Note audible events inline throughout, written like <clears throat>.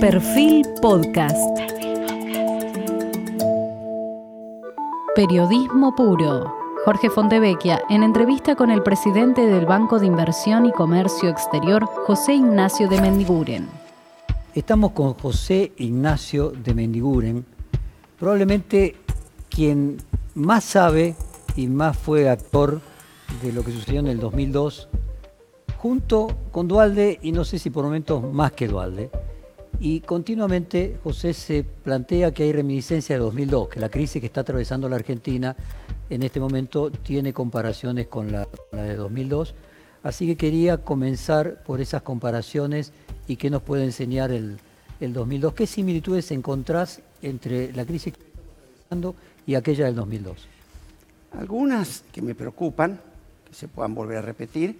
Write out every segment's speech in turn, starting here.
Perfil Podcast. Periodismo puro. Jorge Fontevecchia, en entrevista con el presidente del Banco de Inversión y Comercio Exterior, José Ignacio de Mendiguren. Estamos con José Ignacio de Mendiguren, probablemente quien más sabe y más fue actor de lo que sucedió en el 2002, junto con Dualde y no sé si por momentos más que Dualde. Y continuamente José se plantea que hay reminiscencia de 2002, que la crisis que está atravesando la Argentina en este momento tiene comparaciones con la, de 2002. Así que quería comenzar por esas comparaciones y qué nos puede enseñar el, el 2002. ¿Qué similitudes encontrás entre la crisis que estamos atravesando y aquella del 2002? Algunas que me preocupan, que se puedan volver a repetir,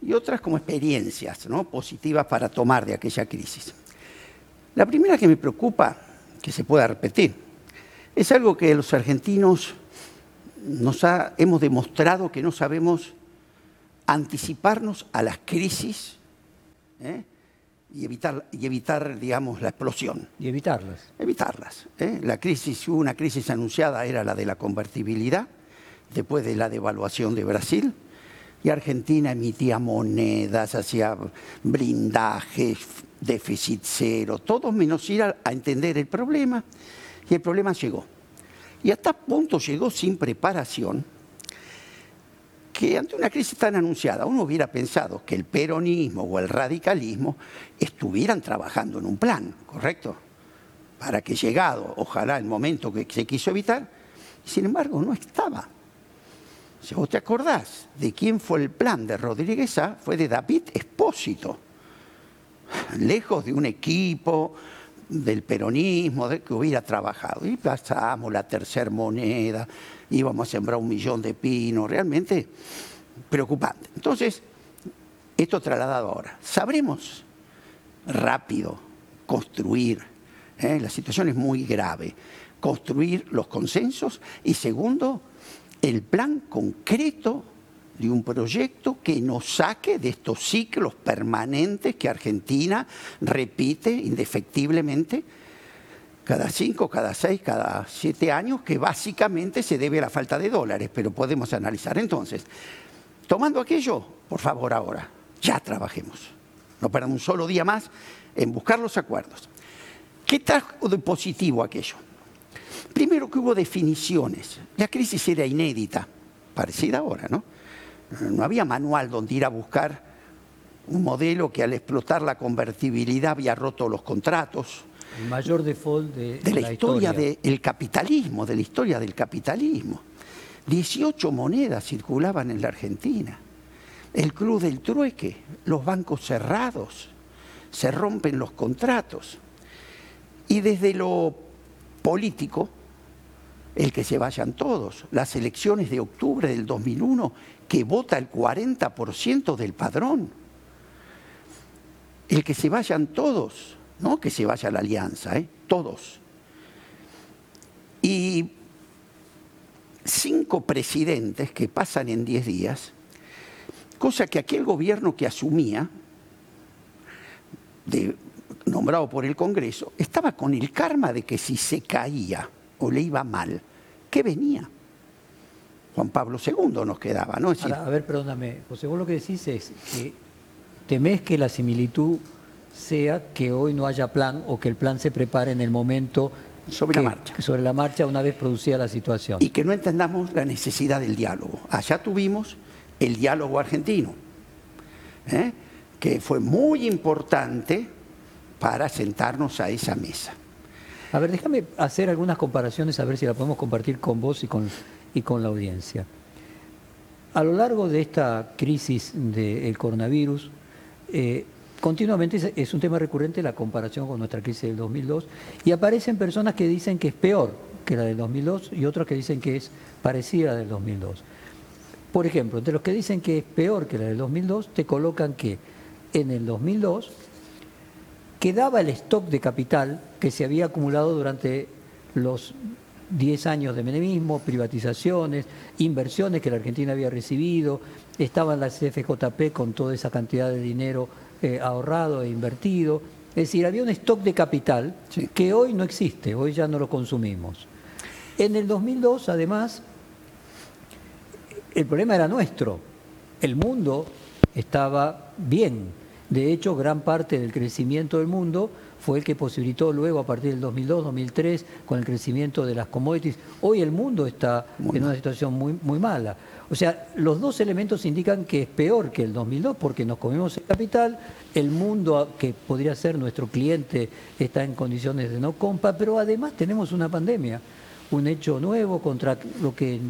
y otras como experiencias ¿no? positivas para tomar de aquella crisis. La primera que me preocupa, que se pueda repetir, es algo que los argentinos nos hemos demostrado que no sabemos anticiparnos a las crisis ¿eh? y, evitar, y evitar, digamos, la explosión. Y evitarlas. Evitarlas. ¿eh? La crisis, una crisis anunciada, era la de la convertibilidad, después de la devaluación de Brasil, y Argentina emitía monedas, hacía blindajes, déficit cero, todo menos ir a, entender el problema. Y el problema llegó. Y hasta punto llegó sin preparación que ante una crisis tan anunciada uno hubiera pensado que el peronismo o el radicalismo estuvieran trabajando en un plan, ¿correcto? Para que llegado, ojalá el momento que se quiso evitar, sin embargo no estaba. Si vos te acordás de quién fue el plan de Rodríguez fue de David Espósito lejos de un equipo del peronismo de que hubiera trabajado. Y pasamos la tercera moneda, íbamos a sembrar un millón de pinos, realmente preocupante. Entonces, esto trasladado ahora, sabremos rápido construir, ¿eh? la situación es muy grave, construir los consensos y segundo, el plan concreto de un proyecto que nos saque de estos ciclos permanentes que Argentina repite indefectiblemente cada cinco, cada seis, cada siete años, que básicamente se debe a la falta de dólares, pero podemos analizar. Entonces, tomando aquello, por favor ahora, ya trabajemos. No perdamos un solo día más en buscar los acuerdos. ¿Qué trajo de positivo aquello? Primero que hubo definiciones. La crisis era inédita, parecida ahora, ¿no? no había manual donde ir a buscar un modelo que al explotar la convertibilidad había roto los contratos. El mayor default de, de la, historia, del capitalismo, de la historia del capitalismo. 18 monedas circulaban en la Argentina. El club del trueque, los bancos cerrados, se rompen los contratos. Y desde lo político, el que se vayan todos. Las elecciones de octubre del 2001, que vota el 40% del padrón. El que se vayan todos, no que se vaya la alianza, ¿eh? todos. Y cinco presidentes que pasan en 10 días, cosa que aquel gobierno que asumía, nombrado por el Congreso, estaba con el karma de que si se caía, o le iba mal, ¿qué venía? Juan Pablo II nos quedaba, ¿no? a ver, perdóname, José, vos lo que decís es que temés que la similitud sea que hoy no haya plan o que el plan se prepare en el momento sobre la marcha. Sobre la marcha una vez producida la situación. Y que no entendamos la necesidad del diálogo. Allá tuvimos el diálogo argentino, ¿eh? que fue muy importante para sentarnos a esa mesa. A ver, déjame hacer algunas comparaciones, a ver si la podemos compartir con vos y con, y con la audiencia. A lo largo de esta crisis del coronavirus, eh, continuamente es, un tema recurrente la comparación con nuestra crisis del 2002 y aparecen personas que dicen que es peor que la del 2002 y otras que dicen que es parecida a la del 2002. Por ejemplo, entre los que dicen que es peor que la del 2002, te colocan que en el 2002 quedaba el stock de capital que se había acumulado durante los 10 años de menemismo, privatizaciones, inversiones que la Argentina había recibido, estaban las CFJP con toda esa cantidad de dinero eh, ahorrado e invertido, Es decir, había un stock de capital que hoy no existe, hoy ya no lo consumimos. En el 2002, además, el problema era nuestro. El mundo estaba bien. De hecho, gran parte del crecimiento del mundo fue el que posibilitó luego, a partir del 2002, 2003, con el crecimiento de las commodities. Hoy el mundo está en una situación muy, muy mala. O sea, los dos elementos indican que es peor que el 2002 porque nos comemos el capital, el mundo que podría ser nuestro cliente está en condiciones de no compra, pero además tenemos una pandemia, un hecho nuevo contra lo que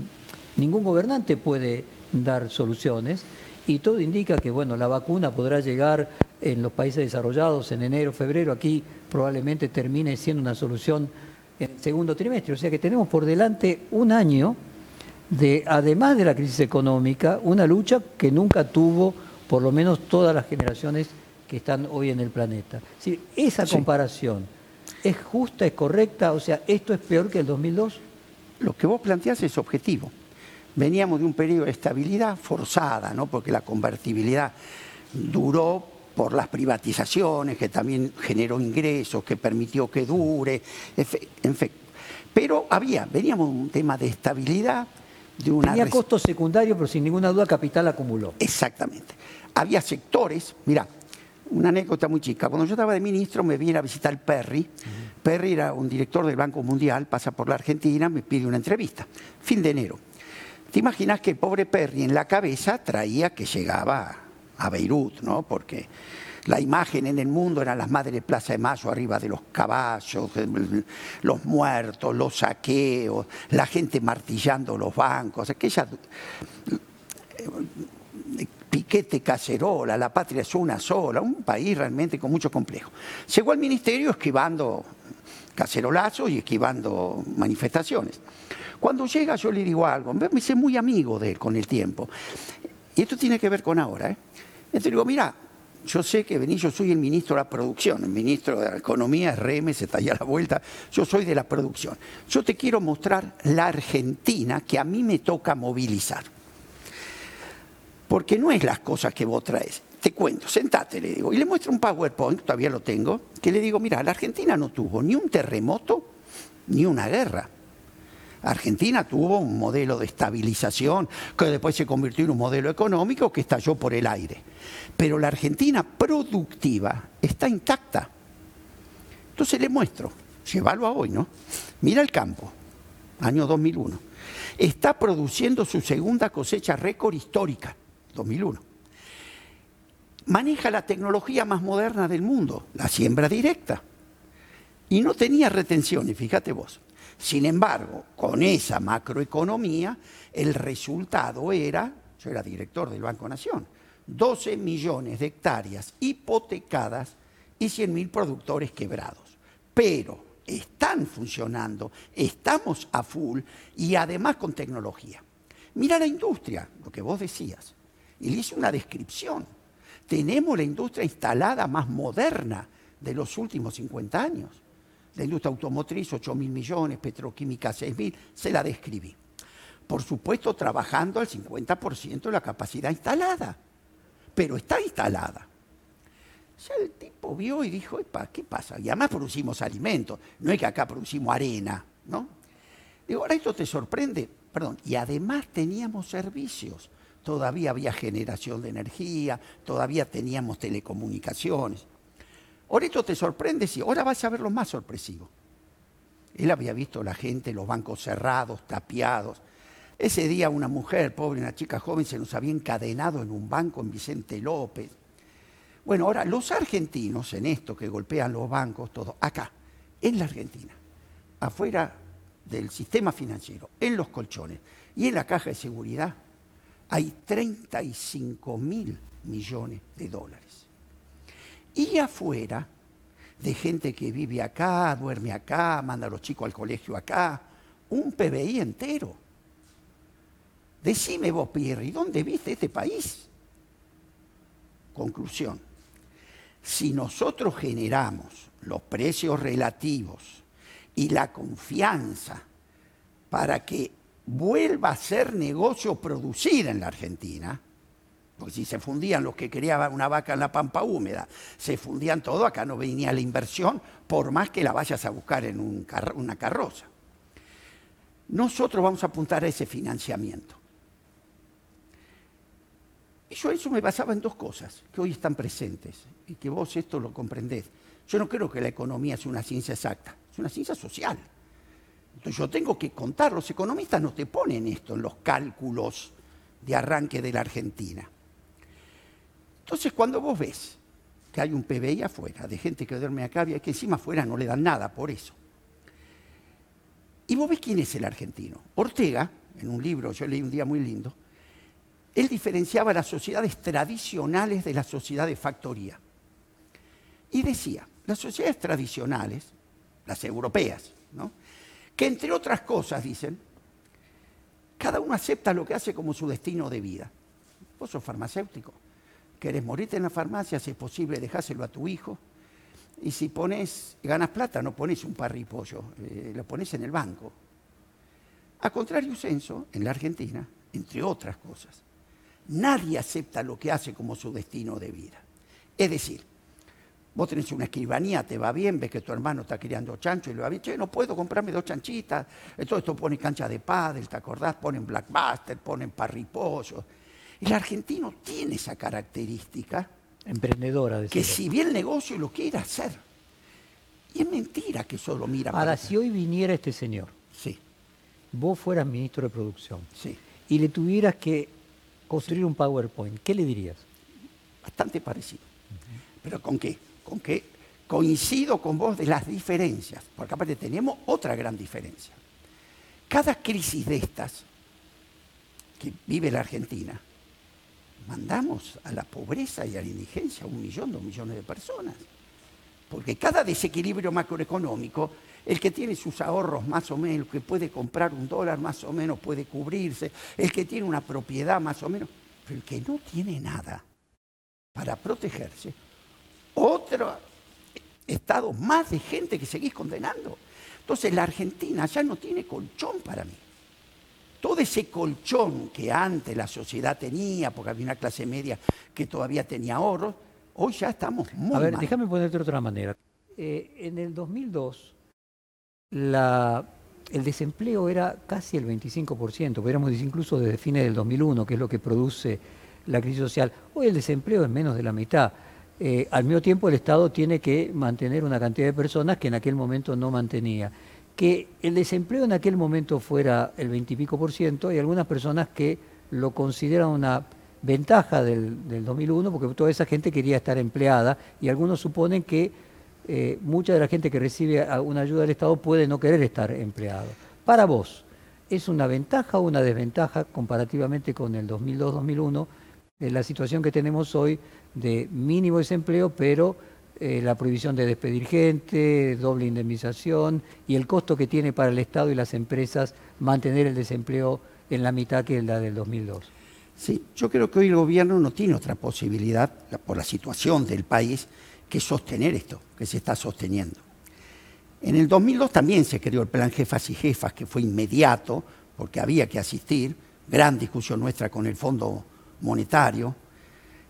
ningún gobernante puede dar soluciones y todo indica que bueno, la vacuna podrá llegar en los países desarrollados en enero, febrero, aquí probablemente termine siendo una solución en el segundo trimestre, o sea que tenemos por delante un año de, además de la crisis económica, una lucha que nunca tuvo por lo menos todas las generaciones que están hoy en el planeta. esa comparación es justa, es correcta, o sea, esto es peor que el 2002. Lo que vos planteás es objetivo. Veníamos de un periodo de estabilidad forzada, ¿no? porque la convertibilidad duró por las privatizaciones, que también generó ingresos, que permitió que dure, en fin. Pero había, veníamos de un tema de estabilidad, de una... Tenía costos secundarios, pero sin ninguna duda capital acumuló. Exactamente. Había sectores, mira, una anécdota muy chica. Cuando yo estaba de ministro me vine a visitar Perry. Perry era un director del Banco Mundial, pasa por la Argentina, me pide una entrevista. Fin de enero. ¿Te imaginas que el pobre Perry en la cabeza traía que llegaba a Beirut, ¿no? Porque la imagen en el mundo eran las madres Plaza de Mayo arriba de los caballos, los muertos, los saqueos, la gente martillando los bancos, aquella piquete cacerola, la patria es una sola, un país realmente con mucho complejo. Llegó al ministerio esquivando cacerolazos y esquivando manifestaciones. Cuando llega yo le digo algo, me hice muy amigo de él con el tiempo. Y esto tiene que ver con ahora. ¿eh? Entonces digo, mira, yo sé que venís, yo soy el ministro de la producción, el ministro de la economía RM, se talla la vuelta, yo soy de la producción. Yo te quiero mostrar la Argentina que a mí me toca movilizar. Porque no es las cosas que vos traes. Te cuento, sentate, le digo. Y le muestro un PowerPoint, todavía lo tengo, que le digo, mira, la Argentina no tuvo ni un terremoto ni una guerra. Argentina tuvo un modelo de estabilización que después se convirtió en un modelo económico que estalló por el aire. Pero la Argentina productiva está intacta. Entonces le muestro, llévalo a hoy, ¿no? Mira el campo, año 2001. Está produciendo su segunda cosecha récord histórica, 2001. Maneja la tecnología más moderna del mundo, la siembra directa. Y no tenía retenciones, fíjate vos. Sin embargo, con esa macroeconomía, el resultado era, yo era director del Banco Nación, 12 millones de hectáreas hipotecadas y 100.000 productores quebrados. Pero están funcionando, estamos a full y además con tecnología. Mira la industria, lo que vos decías, y le hice una descripción. Tenemos la industria instalada más moderna de los últimos 50 años la industria automotriz 8 mil millones, petroquímica 6 mil, se la describí. Por supuesto, trabajando al 50% de la capacidad instalada, pero está instalada. Ya el tipo vio y dijo, ¿qué pasa? Y además producimos alimentos, no es que acá producimos arena, ¿no? Digo, ahora esto te sorprende, perdón, y además teníamos servicios, todavía había generación de energía, todavía teníamos telecomunicaciones. Ahora te sorprende, sí, ahora vas a ver lo más sorpresivo. Él había visto la gente, los bancos cerrados, tapiados. Ese día una mujer, pobre, una chica joven, se nos había encadenado en un banco en Vicente López. Bueno, ahora los argentinos en esto que golpean los bancos, todo, acá, en la Argentina, afuera del sistema financiero, en los colchones y en la caja de seguridad, hay 35 mil millones de dólares y afuera de gente que vive acá, duerme acá, manda a los chicos al colegio acá, un PBI entero. Decime vos, Pierre, ¿dónde viste este país? Conclusión. Si nosotros generamos los precios relativos y la confianza para que vuelva a ser negocio producir en la Argentina, Porque si se fundían los que querían una vaca en la pampa húmeda, se fundían todo, acá no venía la inversión, por más que la vayas a buscar en una carroza. Nosotros vamos a apuntar a ese financiamiento. Y yo eso me basaba en dos cosas que hoy están presentes y que vos esto lo comprendés. Yo no creo que la economía sea una ciencia exacta, es una ciencia social. Entonces yo tengo que contar, los economistas no te ponen esto en los cálculos de arranque de la Argentina. Entonces cuando vos ves que hay un PBI afuera, de gente que duerme acá, y que encima afuera no le dan nada por eso. Y vos ves quién es el argentino. Ortega, en un libro, yo leí un día muy lindo, él diferenciaba las sociedades tradicionales de las sociedades de factoría. Y decía, las sociedades tradicionales, las europeas, que entre otras cosas dicen, cada uno acepta lo que hace como su destino de vida. Vos sos farmacéutico, querés morirte en la farmacia, si es posible, dejáselo a tu hijo. Y si pones, ganas plata, no pones un parripollo, eh, lo pones en el banco. A contrario censo, en la Argentina, entre otras cosas, nadie acepta lo que hace como su destino de vida. Es decir, Vos tenés una escribanía, te va bien, ves que tu hermano está criando chancho y le va bien, che, no puedo comprarme dos chanchitas. Todo esto pone cancha de pádel, ¿te acordás? Ponen blackbuster, ponen parripollos. El argentino tiene esa característica. Emprendedora, de Que si bien el negocio lo quiere hacer. Y es mentira que solo mira Ahora, si hoy viniera este señor, sí. vos fueras ministro de producción, sí. y le tuvieras que construir un PowerPoint, ¿qué le dirías? Bastante parecido. ¿Pero con qué? con que coincido con vos de las diferencias, porque aparte tenemos otra gran diferencia. Cada crisis de estas que vive la Argentina, mandamos a la pobreza y a la indigencia a un millón, dos millones de personas. Porque cada desequilibrio macroeconómico, el que tiene sus ahorros más o menos, que puede comprar un dólar más o menos, puede cubrirse, el que tiene una propiedad más o menos, pero el que no tiene nada para protegerse, otro estado más de gente que seguís condenando. Entonces la Argentina ya no tiene colchón para mí. Todo ese colchón que antes la sociedad tenía, porque había una clase media que todavía tenía ahorros, hoy ya estamos muy A ver, déjame ponerte de otra manera. Eh, en el 2002, el desempleo era casi el 25%, podríamos decir incluso desde fines del 2001, que es lo que produce la crisis social. Hoy el desempleo es menos de la mitad. Eh, al mismo tiempo el Estado tiene que mantener una cantidad de personas que en aquel momento no mantenía. Que el desempleo en aquel momento fuera el veintipico por ciento, hay algunas personas que lo consideran una ventaja del, del, 2001 porque toda esa gente quería estar empleada y algunos suponen que eh, mucha de la gente que recibe una ayuda del Estado puede no querer estar empleado. Para vos, ¿es una ventaja o una desventaja comparativamente con el 2002-2001 la situación que tenemos hoy de mínimo desempleo, pero eh, la prohibición de despedir gente, doble indemnización y el costo que tiene para el Estado y las empresas mantener el desempleo en la mitad que la del 2002. Sí, yo creo que hoy el gobierno no tiene otra posibilidad, por la situación del país, que sostener esto, que se está sosteniendo. En el 2002 también se creó el plan Jefas y Jefas, que fue inmediato, porque había que asistir, gran discusión nuestra con el Fondo monetario,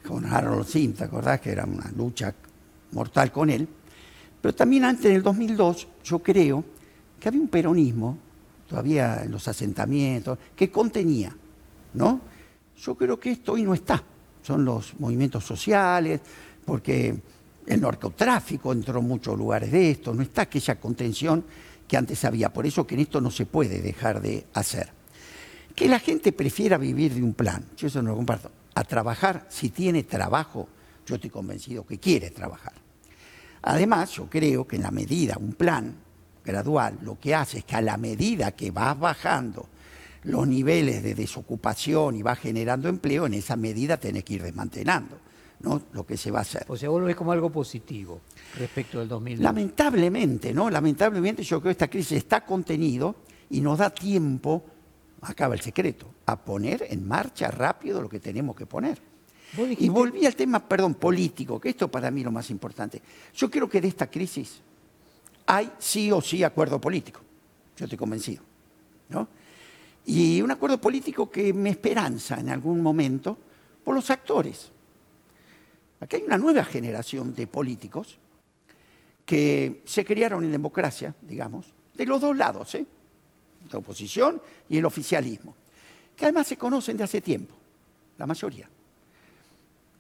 con Harold Sim, ¿te acordás? Que era una lucha mortal con él. Pero también antes, en el 2002, yo creo que había un peronismo, todavía en los asentamientos, que contenía, ¿no? Yo creo que esto hoy no está. Son los movimientos sociales, porque el narcotráfico entró en muchos lugares de esto, no está aquella contención que antes había. Por eso que en esto no se puede dejar de hacer. Que la gente prefiera vivir de un plan, yo eso no lo comparto, a trabajar, si tiene trabajo, yo estoy convencido que quiere trabajar. Además, yo creo que en la medida, un plan gradual, lo que hace es que a la medida que vas bajando los niveles de desocupación y vas generando empleo, en esa medida tenés que ir desmantelando. ¿no? lo que se va a hacer. O sea, vos lo ves como algo positivo respecto del 2000. Lamentablemente, ¿no? Lamentablemente yo creo que esta crisis está contenido y nos da tiempo acaba el secreto, a poner en marcha rápido lo que tenemos que poner. Y volví al tema, perdón, político, que esto para mí es lo más importante. Yo creo que de esta crisis hay sí o sí acuerdo político. Yo estoy convencido. ¿no? Y un acuerdo político que me esperanza en algún momento, por los actores. Aquí hay una nueva generación de políticos que se criaron en democracia, digamos, de los dos lados, ¿eh? la oposición y el oficialismo, que además se conocen de hace tiempo, la mayoría.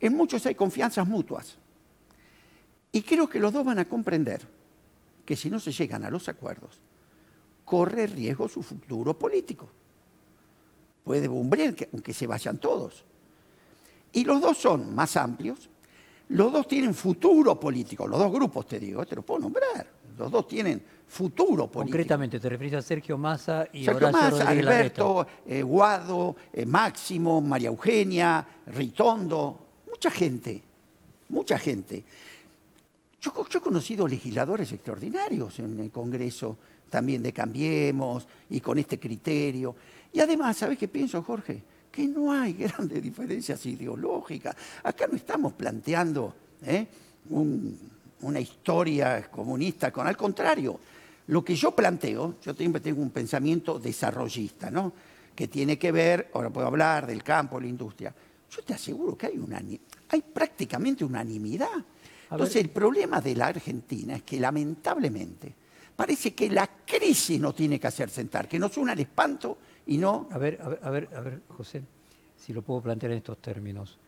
En muchos hay confianzas mutuas. Y creo que los dos van a comprender que si no se llegan a los acuerdos, corre riesgo su futuro político. Puede bumbrear aunque se vayan todos. Y los dos son más amplios, los dos tienen futuro político, los dos grupos te digo, te lo puedo nombrar. Los dos tienen futuro político. Concretamente, te refieres a Sergio Massa y Sergio Horacio Massa, Rodríguez Alberto, eh, Guado, eh, Máximo, María Eugenia, Ritondo, mucha gente, mucha gente. Yo, he conocido legisladores extraordinarios en el Congreso, también de Cambiemos y con este criterio. Y además, ¿sabes qué pienso, Jorge? que no hay <laughs> grandes diferencias ideológicas. Acá no estamos planteando ¿eh? una historia comunista, con al contrario, lo que yo planteo, yo tengo un pensamiento desarrollista, ¿no? que tiene que ver, ahora puedo hablar del campo, la industria. Yo te aseguro que hay, una, hay prácticamente unanimidad. Entonces, el problema de la Argentina es que lamentablemente parece que la crisis no tiene que hacer sentar, que nos una el espanto y no... A ver, a ver, a ver, José, si lo puedo plantear en estos términos.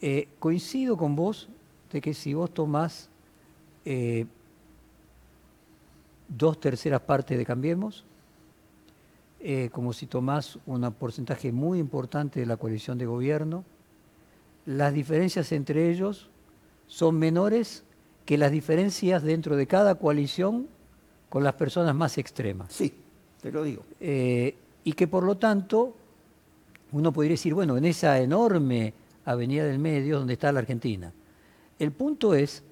Eh, coincido con vos de que si vos tomás eh, dos terceras partes de Cambiemos, eh, como si tomás un porcentaje muy importante de la coalición de gobierno, las diferencias entre ellos son menores que las diferencias dentro de cada coalición con las personas más extremas. Sí, te lo digo y que por lo tanto uno podría decir, bueno, en esa enorme avenida del medio donde está la Argentina. El punto es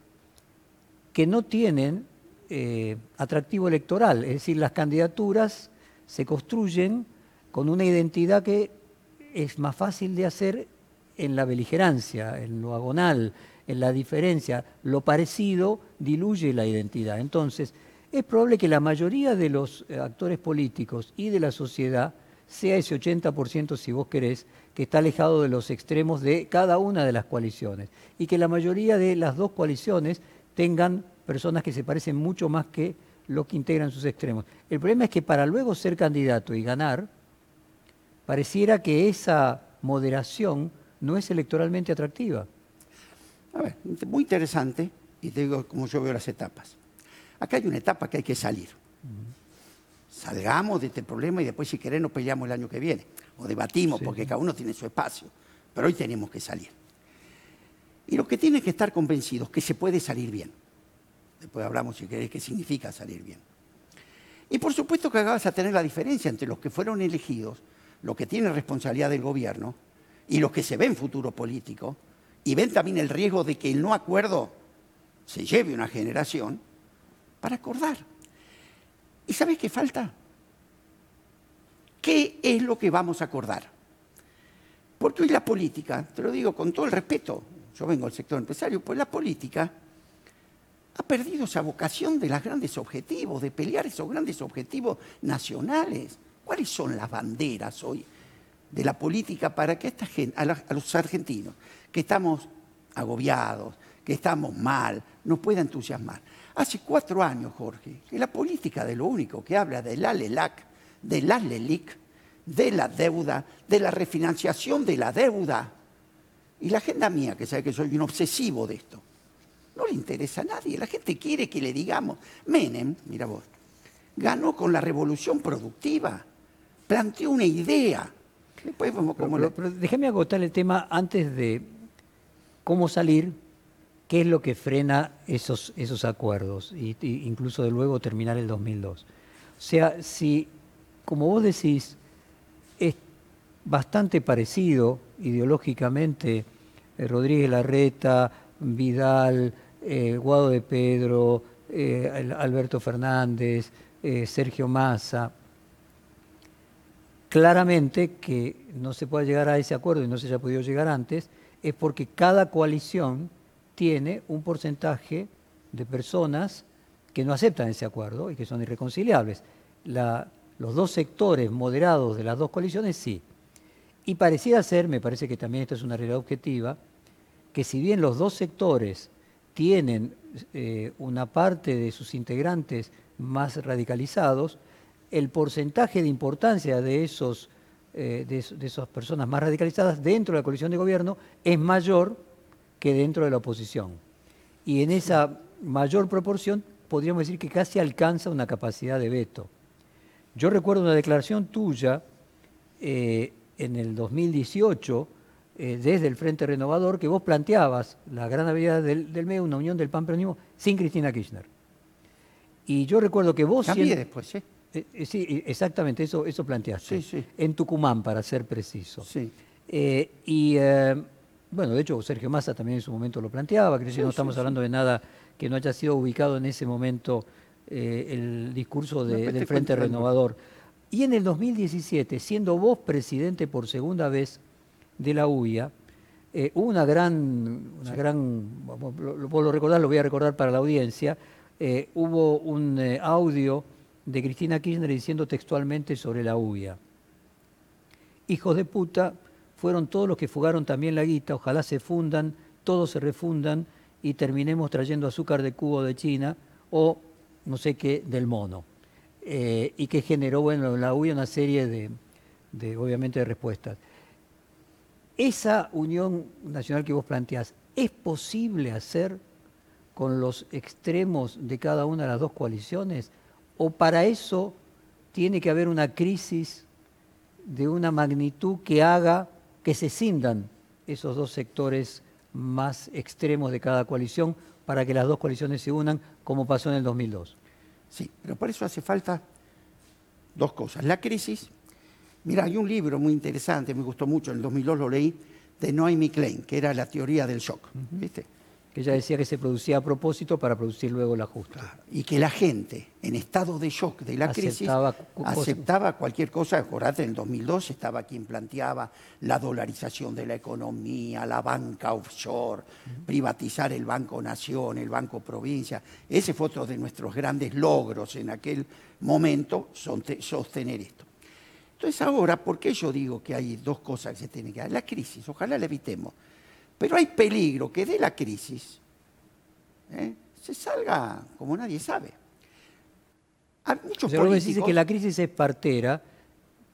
que no tienen eh, atractivo electoral, es decir, las candidaturas se construyen con una identidad que es más fácil de hacer en la beligerancia, en lo agonal, en la diferencia. Lo parecido diluye la identidad. Entonces, es probable que la mayoría de los eh, actores políticos y de la sociedad sea ese 80%, si vos querés, que está alejado de los extremos de cada una de las coaliciones. Y que la mayoría de las dos coaliciones tengan personas que se parecen mucho más que lo que integran sus extremos. El problema es que para luego ser candidato y ganar, pareciera que esa moderación no es electoralmente atractiva. A ver, muy interesante, y te digo como yo veo las etapas. Acá hay una etapa que hay que salir. Salgamos de este problema y después si queremos peleamos el año que viene. O debatimos, porque cada uno tiene su espacio. Pero hoy tenemos que salir. Y lo que tiene que estar convencidos que se puede salir bien. Después hablamos si querés qué significa salir bien. Y por supuesto que vas a tener la diferencia entre los que fueron elegidos, los que tienen responsabilidad del gobierno, y los que se ven futuro político, y ven también el riesgo de que el no acuerdo se lleve una generación, para acordar. ¿Y sabes qué falta? ¿Qué es lo que vamos a acordar? Porque hoy la política, te lo digo con todo el respeto, yo vengo del sector empresario, pues la política ha perdido esa vocación de los grandes objetivos, de pelear esos grandes objetivos nacionales. ¿Cuáles son las banderas hoy de la política para que esta gente, a, los argentinos, que estamos agobiados, que estamos mal, nos pueda entusiasmar? Hace cuatro años, Jorge, que la política de lo único que habla del ALELAC, del ALELIC, de la deuda, de la refinanciación de la deuda. Y la agenda mía, que sabe que soy un obsesivo de esto, no le interesa a nadie. La gente quiere que le digamos, Menem, mira vos, ganó con la revolución productiva, planteó una idea. Después déjeme agotar el tema antes de cómo salir qué es lo que frena esos, esos acuerdos, y, incluso de luego terminar el 2002. O sea, si, como vos decís, es bastante parecido ideológicamente eh, Rodríguez Larreta, Vidal, eh, Guado de Pedro, eh, Alberto Fernández, Sergio Massa, claramente que no se pueda llegar a ese acuerdo y no se haya podido llegar antes, es porque cada coalición tiene un porcentaje de personas que no aceptan ese acuerdo y que son irreconciliables. los dos sectores moderados de las dos coaliciones sí. Y parecía ser, me parece que también esta es una realidad objetiva, que si bien los dos sectores tienen eh, una parte de sus integrantes más radicalizados, el porcentaje de importancia de, esos, eh, de, esas personas más radicalizadas dentro de la coalición de gobierno es mayor que dentro de la oposición. Y en esa mayor proporción podríamos decir que casi alcanza una capacidad de veto. Yo recuerdo una declaración tuya eh, en el 2018 eh, desde el Frente Renovador que vos planteabas la gran habilidad del, del MEU, una unión del PAN peronismo sin Cristina Kirchner. Y yo recuerdo que vos... Cambié después, ¿sí? Eh, sí, exactamente, eso, eso planteaste. Sí, sí. En Tucumán, para ser preciso. Sí. y bueno, de hecho Sergio Massa también en su momento lo planteaba, que no estamos hablando de nada que no haya sido ubicado en ese momento eh, el discurso del Frente Renovador. Y en el 2017, siendo vos presidente por segunda vez de la UIA, eh, hubo una gran, una gran vos lo recordás, lo voy a recordar para la audiencia, eh, hubo un audio de Cristina Kirchner diciendo textualmente sobre la UIA. Hijos de puta fueron todos los que fugaron también la guita, ojalá se fundan, todos se refundan y terminemos trayendo azúcar de cubo de China o no sé qué del mono. Eh, y que generó, bueno, en la UI una serie de, obviamente, de respuestas. Esa unión nacional que vos planteás, ¿es posible hacer con los extremos de cada una de las dos coaliciones? ¿O para eso tiene que haber una crisis de una magnitud que haga que se cindan esos dos sectores más extremos de cada coalición para que las dos coaliciones se unan, como pasó en el 2002. Sí, pero por eso hace falta dos cosas. La crisis, mira, hay un libro muy interesante, me gustó mucho, en el 2002 lo leí, de Noemi Klein, que era la teoría del shock. ¿viste? que ella decía que se producía a propósito para producir luego el ajuste. Y que la gente, en estado de shock de la crisis, aceptaba cualquier cosa. Acordate, en el 2002 estaba quien planteaba la dolarización de la economía, la banca offshore, privatizar el Banco Nación, el Banco Provincia. Ese fue otro de nuestros grandes logros en aquel momento, sostener esto. Entonces ahora, ¿por qué yo digo que hay dos cosas que se tienen que dar? La crisis, ojalá la evitemos pero hay peligro que de la crisis ¿eh? se salga como nadie sabe. Hay muchos o dice que la crisis es partera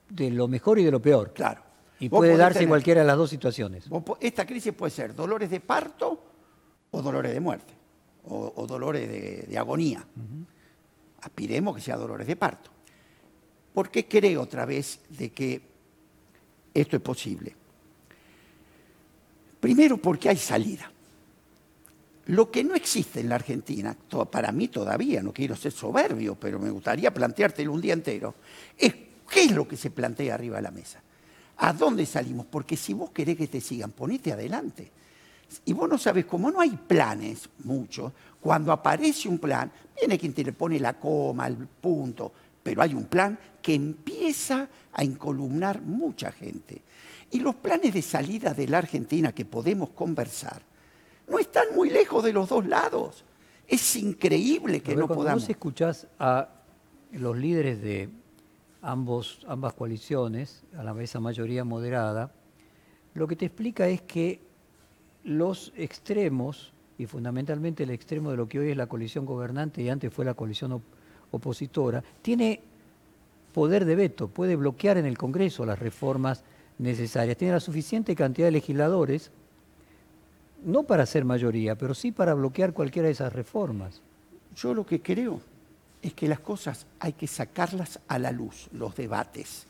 de lo mejor y de lo peor. Claro. Y puede darse cualquiera de las dos situaciones. esta crisis puede ser dolores de parto o dolores de muerte, o, dolores de, agonía. Aspiremos que sea dolores de parto. ¿Por qué creo otra vez de que esto es posible? Primero porque hay salida. Lo que no existe en la Argentina, para mí todavía, no quiero ser soberbio, pero me gustaría planteártelo un día entero, es qué es lo que se plantea arriba de la mesa. ¿A dónde salimos? Porque si vos querés que te sigan, ponete adelante. Y vos no sabes, cómo no hay planes muchos, cuando aparece un plan, viene quien te le pone la coma, el punto, pero hay un plan que empieza a incolumnar mucha gente. Y los planes de salida de la Argentina que podemos conversar no están muy lejos de los dos lados. Es increíble que no cuando podamos. Vos escuchás a los líderes de ambos, ambas coaliciones, a la esa mayoría moderada, lo que te explica es que los extremos, y fundamentalmente el extremo de lo que hoy es la coalición gobernante y antes fue la coalición opositora, tiene poder de veto, puede bloquear en el Congreso las reformas necesarias. Tiene la suficiente cantidad de legisladores, no para ser mayoría, pero sí para bloquear cualquiera de esas reformas. Yo lo que creo es que las cosas hay que sacarlas a la luz, los debates,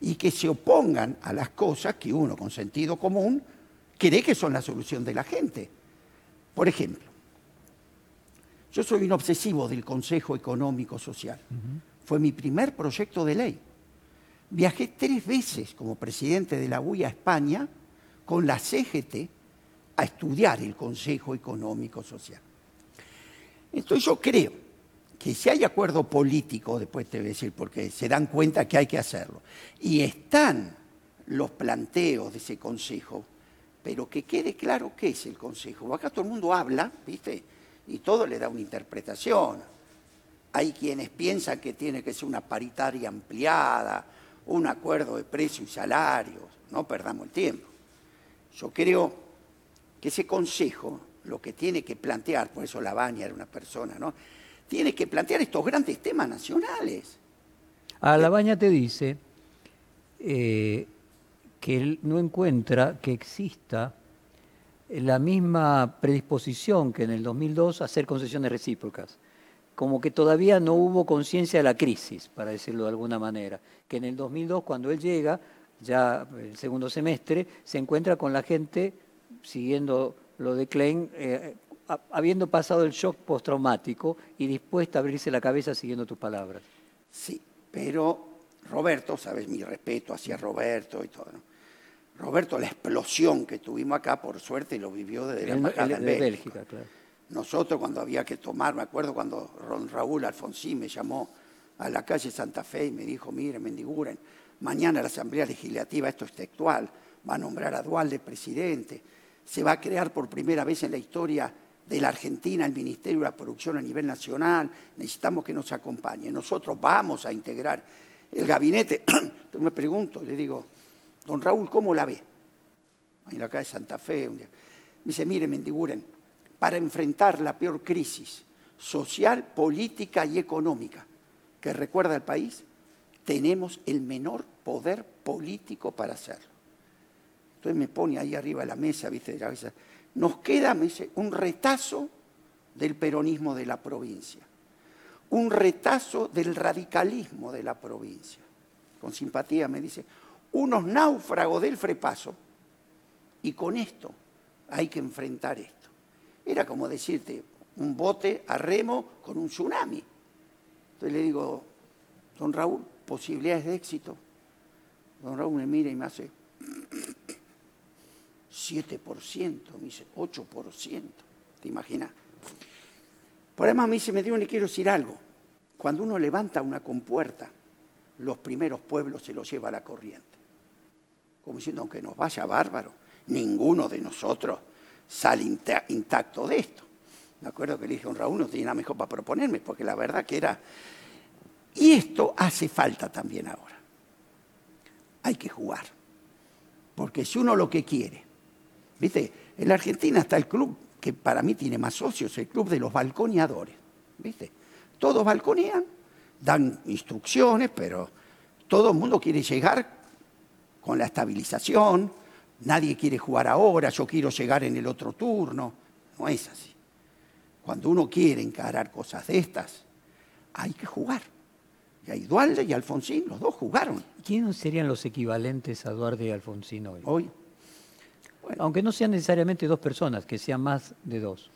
y que se opongan a las cosas que uno con sentido común cree que son la solución de la gente. Por ejemplo, yo soy un obsesivo del Consejo Económico Social. Fue mi primer proyecto de ley. Viajé tres veces como presidente de la UIA a España con la CGT a estudiar el Consejo Económico Social. Entonces yo creo que si hay acuerdo político, después te voy a decir porque se dan cuenta que hay que hacerlo, y están los planteos de ese Consejo, pero que quede claro qué es el Consejo. Acá todo el mundo habla, ¿viste? Y todo le da una interpretación. Hay quienes piensan que tiene que ser una paritaria ampliada, un acuerdo de precios y salarios, no perdamos el tiempo. Yo creo que ese consejo lo que tiene que plantear, por eso Labaña era una persona, ¿no? Tiene que plantear estos grandes temas nacionales. A Labaña te dice eh, que él no encuentra que exista la misma predisposición que en el 2002 a hacer concesiones recíprocas. Como que todavía no hubo conciencia de la crisis, para decirlo de alguna manera. Que en el 2002, cuando él llega, ya el segundo semestre, se encuentra con la gente siguiendo lo de Klein, eh, habiendo pasado el shock postraumático y dispuesta a abrirse la cabeza siguiendo tus palabras. Sí, pero Roberto, sabes mi respeto hacia Roberto y todo, Roberto, la explosión que tuvimos acá, por suerte, lo vivió desde la embajada de Bélgica. claro. Nosotros cuando había que tomar, me acuerdo cuando Raúl Alfonsín me llamó a la calle Santa Fe y me dijo, mire, Mendiguren, mañana la Asamblea Legislativa, esto es textual, va a nombrar a Dualde presidente, se va a crear por primera vez en la historia de la Argentina el Ministerio de la Producción a nivel nacional, necesitamos que nos acompañe, nosotros vamos a integrar el gabinete. <clears throat> Entonces me pregunto, le digo, Don Raúl, ¿cómo la ve? En la calle Santa Fe. Me dice, mire, Mendiguren, para enfrentar la peor crisis social, política y económica que recuerda el país, tenemos el menor poder político para hacerlo. Entonces me pone ahí arriba de la mesa, ¿viste? Nos queda, me dice, un retazo del peronismo de la provincia, un retazo del radicalismo de la provincia. Con simpatía me dice, unos náufragos del frepaso y con esto hay que enfrentar esto. Era como decirte, un bote a remo con un tsunami. Entonces le digo, don Raúl, posibilidades de éxito. Don Raúl me mira y me hace 7%, me dice 8%, ¿te imaginas? Por además me dice, me dio, le quiero decir algo. Cuando uno levanta una compuerta, los primeros pueblos se los lleva a la corriente como diciendo, aunque nos vaya bárbaro, ninguno de nosotros sale intacto de esto. Me acuerdo que le dije a un Raúl, no tenía nada mejor para proponerme, porque la verdad que era... Y esto hace falta también ahora. Hay que jugar. Porque si uno lo que quiere, viste, en la Argentina está el club que para mí tiene más socios, el club de los balconeadores, viste. Todos balconean, dan instrucciones, pero todo el mundo quiere llegar con la estabilización, nadie quiere jugar ahora, yo quiero llegar en el otro turno. No es así. Cuando uno quiere encarar cosas de estas, hay que jugar. Y ahí Dualde y Alfonsín, los dos jugaron. ¿Quiénes serían los equivalentes a Duarte y Alfonsín hoy? Hoy. Aunque no sean necesariamente dos personas, que sean más de dos.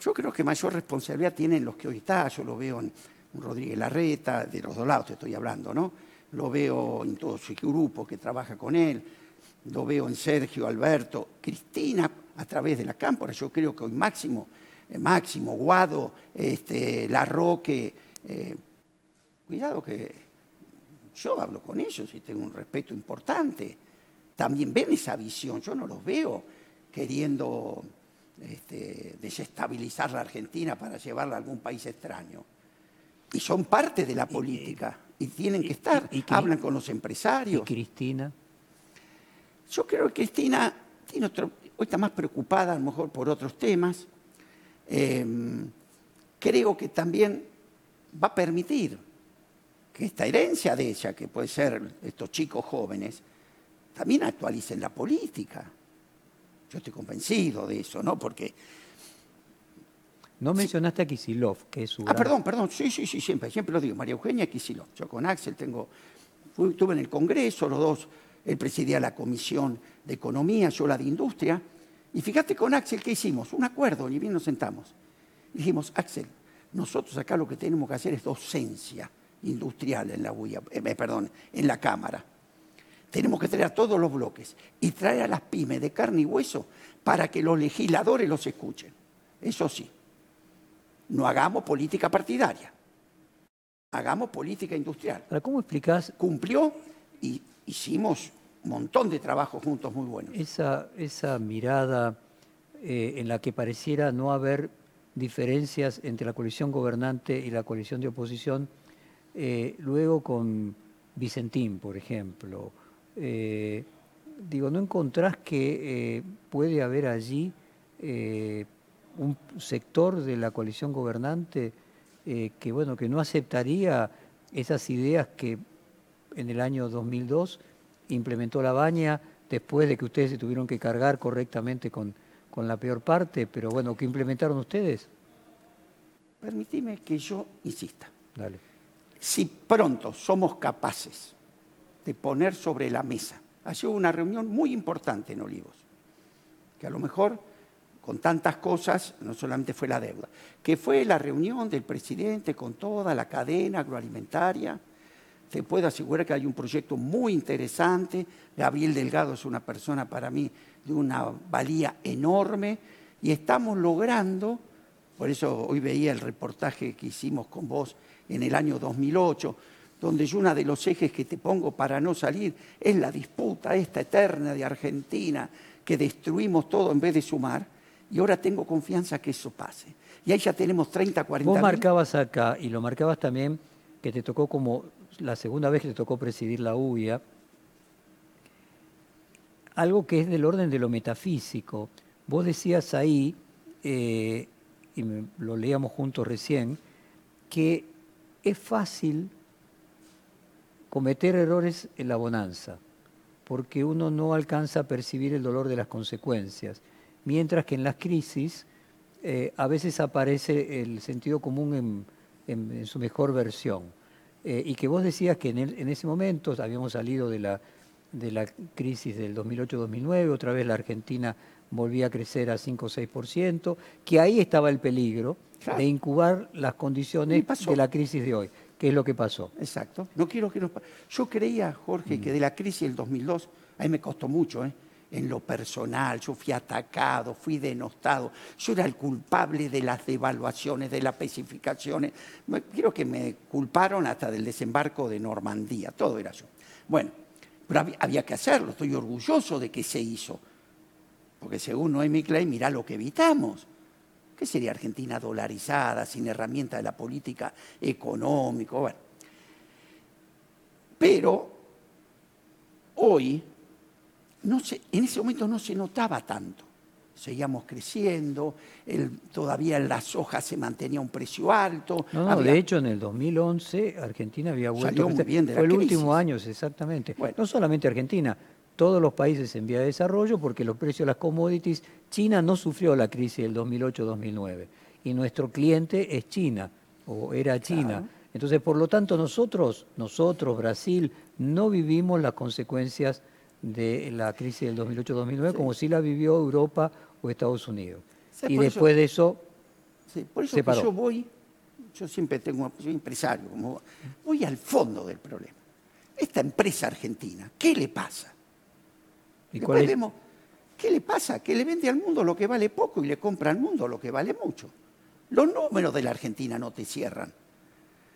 Yo creo que mayor responsabilidad tienen los que hoy están. Yo lo veo en Rodríguez Larreta, de los dos lados te estoy hablando, ¿no? Lo veo en todo su grupo que trabaja con él, lo veo en Sergio, Alberto, Cristina a través de la cámpora. Yo creo que hoy Máximo, eh, Máximo, Guado, este, Larroque, eh, cuidado que yo hablo con ellos y tengo un respeto importante. También ven esa visión, yo no los veo queriendo este, desestabilizar la Argentina para llevarla a algún país extraño. Y son parte de la política y tienen que estar. Y, Hablan con los empresarios. ¿Y Cristina? Yo creo que Cristina tiene otro, hoy está más preocupada a lo mejor por otros temas. Em, creo que también va a permitir que esta herencia de ella, que puede ser estos chicos jóvenes, también actualicen la política. Yo estoy convencido de eso, ¿no? Porque no mencionaste a Kisilov, que es su. Ah, perdón, perdón. Sí, sí, sí, siempre, siempre lo digo. María Eugenia Kisilov. Yo con Axel tengo. estuve en el Congreso, los dos. Él presidía la Comisión de Economía, yo la de Industria. Y fíjate con Axel qué hicimos, un acuerdo, y bien nos sentamos. dijimos, Axel, nosotros acá lo que tenemos que hacer es docencia industrial en la UIA, eh, perdón, en la Cámara. Tenemos que traer a todos los bloques y traer a las pymes de carne y hueso para que los legisladores los escuchen. Eso sí no hagamos política partidaria, hagamos política industrial. ¿Cómo explicás? Cumplió y hicimos un montón de trabajo juntos muy buenos. Esa, esa mirada eh, en la que pareciera no haber diferencias entre la coalición gobernante y la coalición de oposición, eh, luego con Vicentín, por ejemplo. Eh, digo, ¿no encontrás que puede haber allí un sector de la coalición gobernante que, bueno, que no aceptaría esas ideas que en el año 2002 implementó la baña después de que ustedes se tuvieron que cargar correctamente con, con la peor parte, pero bueno, ¿qué implementaron ustedes? Permitime que yo insista. Dale. Si pronto somos capaces de poner sobre la mesa, ha sido una reunión muy importante en Olivos, que a lo mejor con tantas cosas no solamente fue la deuda, que fue la reunión del presidente con toda la cadena agroalimentaria, te puedo asegurar que hay un proyecto muy interesante. Gabriel Delgado es una persona para mí de una valía enorme y estamos logrando, por eso hoy veía el reportaje que hicimos con vos en el año 2008, donde yo uno de los ejes que te pongo para no salir es la disputa esta eterna de Argentina, que destruimos todo en vez de sumar, y ahora tengo confianza que eso pase. Y ahí ya tenemos 30, 40 Vos marcabas acá, y lo marcabas también, que te tocó como la segunda vez que te tocó presidir la UIA, algo que es del orden de lo metafísico. Vos decías ahí, eh, y lo leíamos juntos recién, que es fácil cometer errores en la bonanza, porque uno no alcanza a percibir el dolor de las consecuencias, mientras que en las crisis eh, a veces aparece el sentido común en su mejor versión. Eh, y que vos decías que en, ese momento habíamos salido de la, de la crisis del 2008-2009, otra vez la Argentina volvía a crecer a 5 o 6%, que ahí estaba el peligro de incubar las condiciones de la crisis de hoy. ¿Qué es lo que pasó? Exacto. No quiero que nos... Yo creía, Jorge, que de la crisis del 2002, a mí me costó mucho, ¿eh? En lo personal, yo fui atacado, fui denostado, yo era el culpable de las devaluaciones, de las especificaciones, creo que me culparon hasta del desembarco de Normandía, todo era yo. Bueno, pero había, que hacerlo, estoy orgulloso de que se hizo, porque según Noemi Clay, mirá lo que evitamos. ¿Qué sería Argentina dolarizada, sin herramienta de la política económica? Bueno. Pero hoy no en ese momento no se notaba tanto. Seguíamos creciendo, todavía en la soja se mantenía un precio alto. No, de hecho en el 2011 Argentina había vuelto a bien de Fue el último año, exactamente. No solamente Argentina, todos los países en vía de desarrollo, porque los precios de las commodities, China no sufrió la crisis del 2008-2009 y nuestro cliente es China o era China. Entonces, por lo tanto, nosotros, nosotros, Brasil, no vivimos las consecuencias de la crisis del 2008-2009 como si la vivió Europa o Estados Unidos. Y después de eso, por eso que yo voy, yo siempre tengo, soy empresario, como, voy al fondo del problema. Esta empresa argentina, ¿qué le pasa? ¿Y cuál vemos, ¿qué le pasa? Que le vende al mundo lo que vale poco y le compra al mundo lo que vale mucho. Los números de la Argentina no te cierran.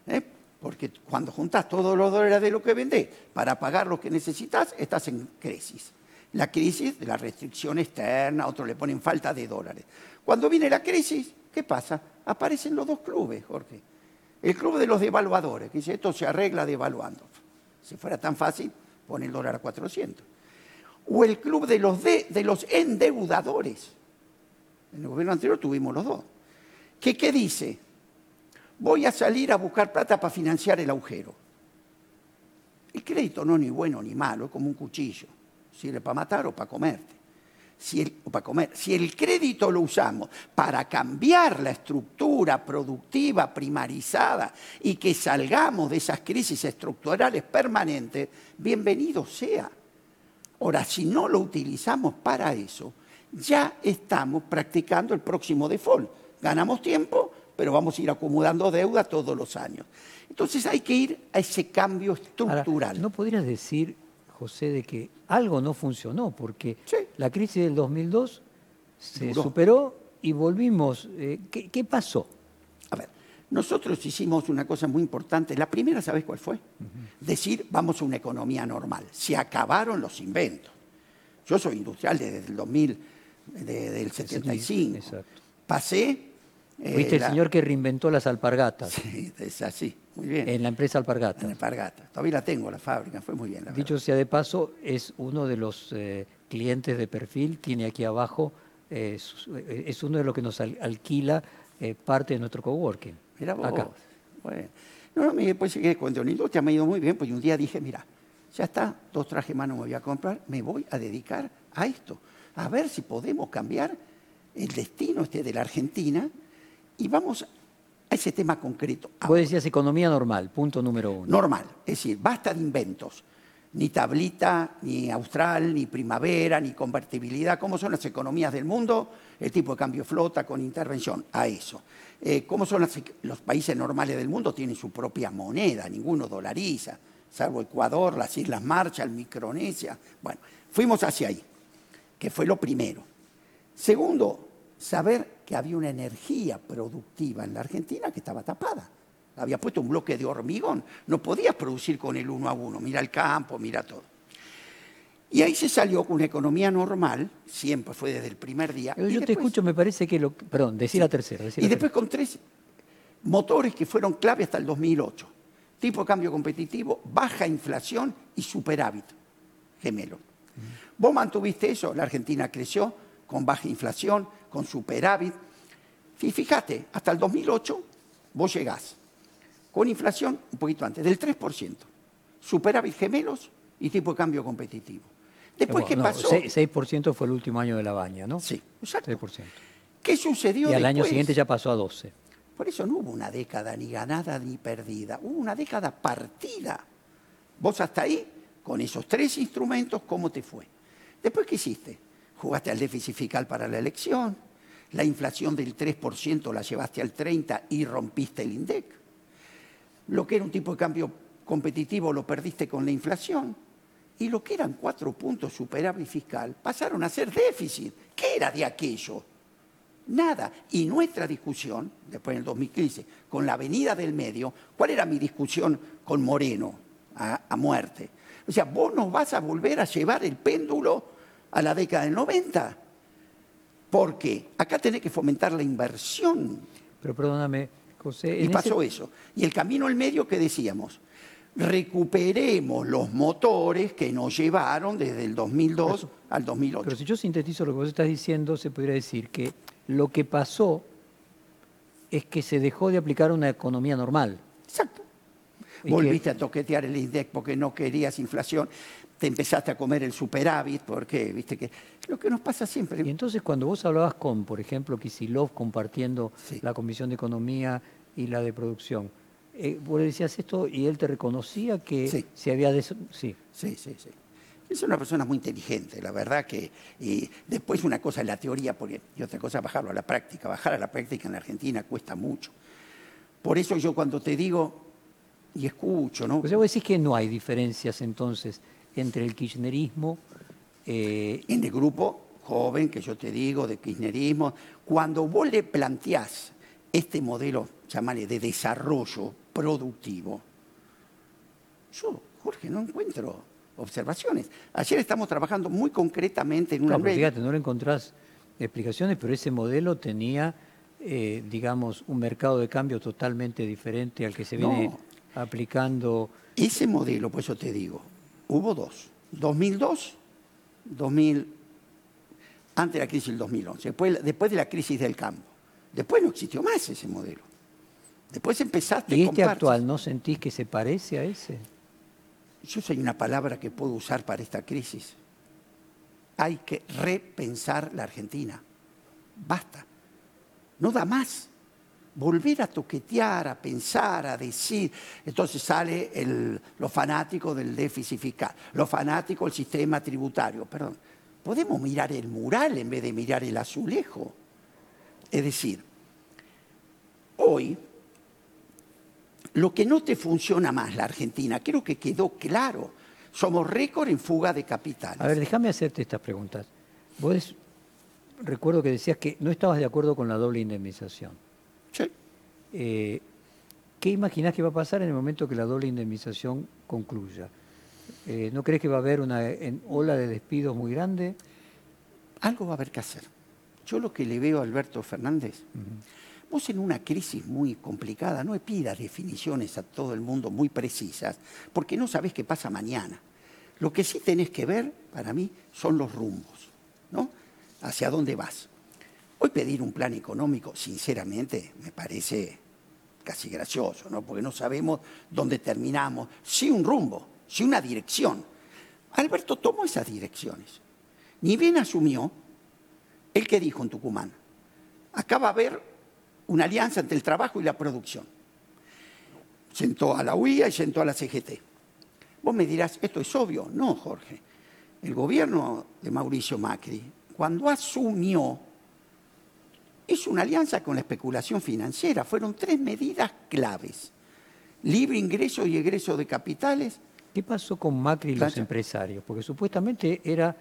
¿eh? Porque cuando juntas todos los dólares de lo que vendés para pagar lo que necesitas, estás en crisis. La crisis de la restricción externa, otros le ponen falta de dólares. Cuando viene la crisis, ¿qué pasa? Aparecen los dos clubes, Jorge. El club de los devaluadores, que dice esto se arregla devaluando. Si fuera tan fácil, pone el dólar a 400. O el club de los, de, de los endeudadores. En el gobierno anterior tuvimos los dos. ¿Qué, ¿Qué dice? Voy a salir a buscar plata para financiar el agujero. El crédito no es ni bueno ni malo, es como un cuchillo. Sirve para matar o para comerte. Si o para comer. Si el crédito lo usamos para cambiar la estructura productiva primarizada y que salgamos de esas crisis estructurales permanentes, bienvenido sea. Ahora, si no lo utilizamos para eso, ya estamos practicando el próximo default. Ganamos tiempo, pero vamos a ir acumulando deuda todos los años. Entonces hay que ir a ese cambio estructural. ¿No podrías decir, José, de que algo no funcionó? Porque la crisis del 2002 se superó y volvimos. Eh, ¿qué, pasó? A ver, nosotros hicimos una cosa muy importante. La primera, ¿sabes cuál fue? Decir, vamos a una economía normal. Se acabaron los inventos. Yo soy industrial desde el 2000, desde el 75. Pasé Eh, Fuiste el la- señor que reinventó las alpargatas Sí, es así, muy bien. en la empresa En Alpargatas. Alpargata. Todavía la tengo, la fábrica, fue muy bien. La Dicho sea de paso, es uno de los eh, clientes de perfil, tiene aquí abajo, eh, eh, es uno de los que nos al- alquila eh, parte de nuestro coworking. Mira vos. Acá. Bueno. No, no, seguí cuando en la industria me ha ido muy bien, pues un día dije, mira, ya está, dos trajes más no me voy a comprar, me voy a dedicar a esto, a ver si podemos cambiar el destino este de la Argentina y vamos a ese tema concreto. Vos Ahora, decías economía normal, punto número uno. normal, es decir, basta de inventos. Ni tablita, ni austral, ni primavera, ni convertibilidad. ¿Cómo son las economías del mundo? El tipo de cambio flota con intervención. A eso. Eh, ¿Cómo son las ec- los países normales del mundo? Tienen su propia moneda, ninguno dolariza, salvo Ecuador, las Islas Marshall, Micronesia. Bueno, fuimos hacia ahí, que fue lo primero. Segundo, saber que había una energía productiva en la Argentina que estaba tapada. Había puesto un bloque de hormigón, no podías producir con el uno a uno, mira el campo, mira todo. Y ahí se salió con una economía normal, siempre fue desde el primer día. Yo y te escucho, me parece que lo... Perdón, decí la tercera. y la después con tres motores que fueron clave hasta el 2008. Tipo de cambio competitivo, baja inflación y superávit. Gemelo. Vos mantuviste eso, la Argentina creció con baja inflación, con superávit. Y fíjate, hasta el 2008 vos llegás con inflación un poquito antes, del 3%. Superávit gemelos y tipo de cambio competitivo. Después, Bueno, ¿qué pasó? seis- 6% fue el último año de la baña, ¿no? Sí, exacto. 6%. ¿Qué sucedió Y al año siguiente ya pasó a 12. Por eso no hubo una década ni ganada ni perdida, hubo una década partida. Vos hasta ahí, con esos tres instrumentos, ¿cómo te fue? Después, ¿qué hiciste? Jugaste al déficit fiscal para la elección, la inflación del 3% la llevaste al 30% y rompiste el INDEC. Lo que era un tipo de cambio competitivo lo perdiste con la inflación. Y lo que eran cuatro puntos superávit fiscal pasaron a ser déficit. ¿Qué era de aquello? Nada. Y nuestra discusión, después en el 2015, con la venida del medio, ¿cuál era mi discusión con Moreno a, a muerte? O sea, vos nos vas a volver a llevar el péndulo a la década del 90. Porque acá tenés que fomentar la inversión. Pero perdóname, José. Y pasó ese- eso. Y el camino al medio que decíamos, recuperemos los motores que nos llevaron desde el 2002 al 2008. Pero si yo sintetizo lo que vos estás diciendo, se podría decir que lo que pasó es que se dejó de aplicar una economía normal. Exacto. Y Volviste a toquetear el INDEC porque no querías inflación, te empezaste a comer el superávit, porque viste que lo que nos pasa siempre. Y entonces cuando vos hablabas con, por ejemplo, Kisilov compartiendo Sí. la Comisión de Economía y la de Producción, eh, vos le decías esto y él te reconocía que Sí. se había... des- Sí. Sí, sí, sí. Es una persona muy inteligente, la verdad que y después una cosa es la teoría porque- y otra cosa es bajarlo a la práctica. Bajar a la práctica en la Argentina cuesta mucho. Por eso yo cuando te digo y escucho, ¿no? O sea, vos decís que no hay diferencias entonces entre el kirchnerismo eh, en el grupo joven que yo te digo, de kirchnerismo, cuando vos le planteás este modelo, llamale, de desarrollo productivo, yo, Jorge, no encuentro observaciones. Ayer estamos trabajando muy concretamente en una ley. fíjate, no le encontrás explicaciones, pero ese modelo tenía, eh, digamos, un mercado de cambio totalmente diferente al que se viene No. aplicando. Ese modelo, por eso te digo, hubo dos. 2002, 2000, antes de la crisis del 2011, después, después de la crisis del campo. Después no existió más ese modelo. Después empezaste ¿Y con este parches. actual no sentís que se parece a ese? Yo soy una palabra que puedo usar para esta crisis. Hay que repensar la Argentina. Basta. No da más. Volver a toquetear, a pensar, a decir. Entonces sale el, lo fanático del déficit fiscal, lo fanático del sistema tributario. Perdón. Podemos mirar el mural en vez de mirar el azulejo. Es decir, hoy lo que no te funciona más la Argentina, creo que quedó claro. Somos récord en fuga de capitales. A ver, déjame hacerte estas preguntas. Vos recuerdo que decías que no estabas de acuerdo con la doble indemnización. Sí. Eh, ¿Qué imaginás que va a pasar en el momento que la doble indemnización concluya? Eh, ¿No crees que va a haber una en- ola de despidos muy grande? Algo va a haber que hacer. Yo lo que le veo a Alberto Fernández, Vos en una crisis muy complicada no pidas definiciones a todo el mundo muy precisas, porque no sabés qué pasa mañana. Lo que sí tenés que ver, para mí, son los rumbos, ¿no? Hacia dónde vas. Hoy pedir un plan económico, sinceramente, me parece casi gracioso, ¿no? Porque no sabemos dónde terminamos. Sí un rumbo, sí una dirección. Alberto tomó esas direcciones. Ni bien asumió, el que dijo en Tucumán, acá va a haber una alianza entre el trabajo y la producción. Sentó a la UIA y sentó a la CGT. Vos me dirás, esto es obvio. No, Jorge. El gobierno de Mauricio Macri, cuando asumió, hizo una alianza con la especulación financiera. Fueron tres medidas claves. Libre ingreso y egreso de capitales. ¿Qué pasó con Macri y los empresarios? Porque supuestamente era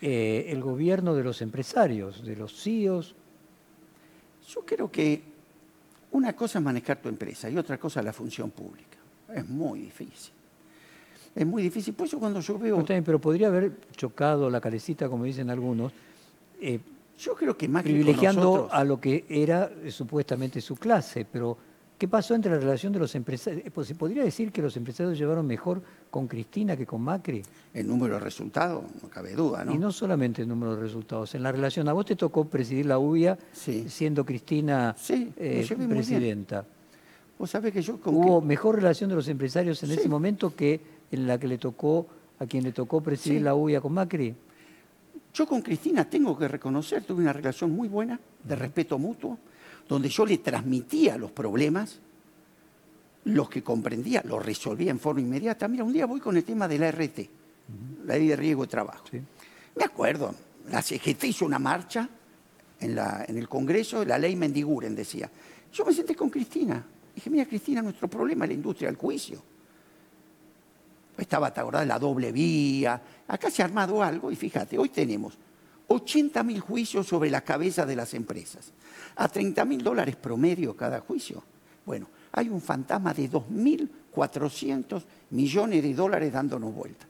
eh, el gobierno de los empresarios, de los CEOs. Yo creo que una cosa es manejar tu empresa y otra cosa es la función pública. Es muy difícil. Es muy difícil. Por eso cuando yo veo... pero podría haber chocado la calecita, como dicen algunos, eh, yo creo que Macri privilegiando a lo que era eh, supuestamente su clase, pero ¿Qué pasó entre la relación de los empresarios? Eh, pues, ¿Se podría decir que los empresarios llevaron mejor con Cristina que con Macri? El número de resultados, no cabe duda, ¿no? Y no solamente el número de resultados. En la relación, a vos te tocó presidir la UIA siendo Cristina eh, presidenta. Vos sabés que yo... ¿Hubo mejor relación de los empresarios en ese momento que en la que le tocó, a quien le tocó presidir la UIA con Macri? Yo con Cristina tengo que reconocer, tuve una relación muy buena, de respeto mutuo donde yo le transmitía los problemas, los que comprendía, los resolvía en forma inmediata. Mira, un día voy con el tema de la RT, la ley de riesgo de trabajo. Me acuerdo, la CGT hizo una marcha en, la, en el Congreso, la ley Mendiguren decía. Yo me senté con Cristina. Dije, mira, Cristina, nuestro problema es la industria del juicio. Estaba, ¿te La doble vía. Acá se ha armado algo y fíjate, hoy tenemos 80 mil juicios sobre la cabeza de las empresas a 30 mil dólares promedio cada juicio. Bueno, hay un fantasma de 2.400 millones de dólares dándonos vuelta.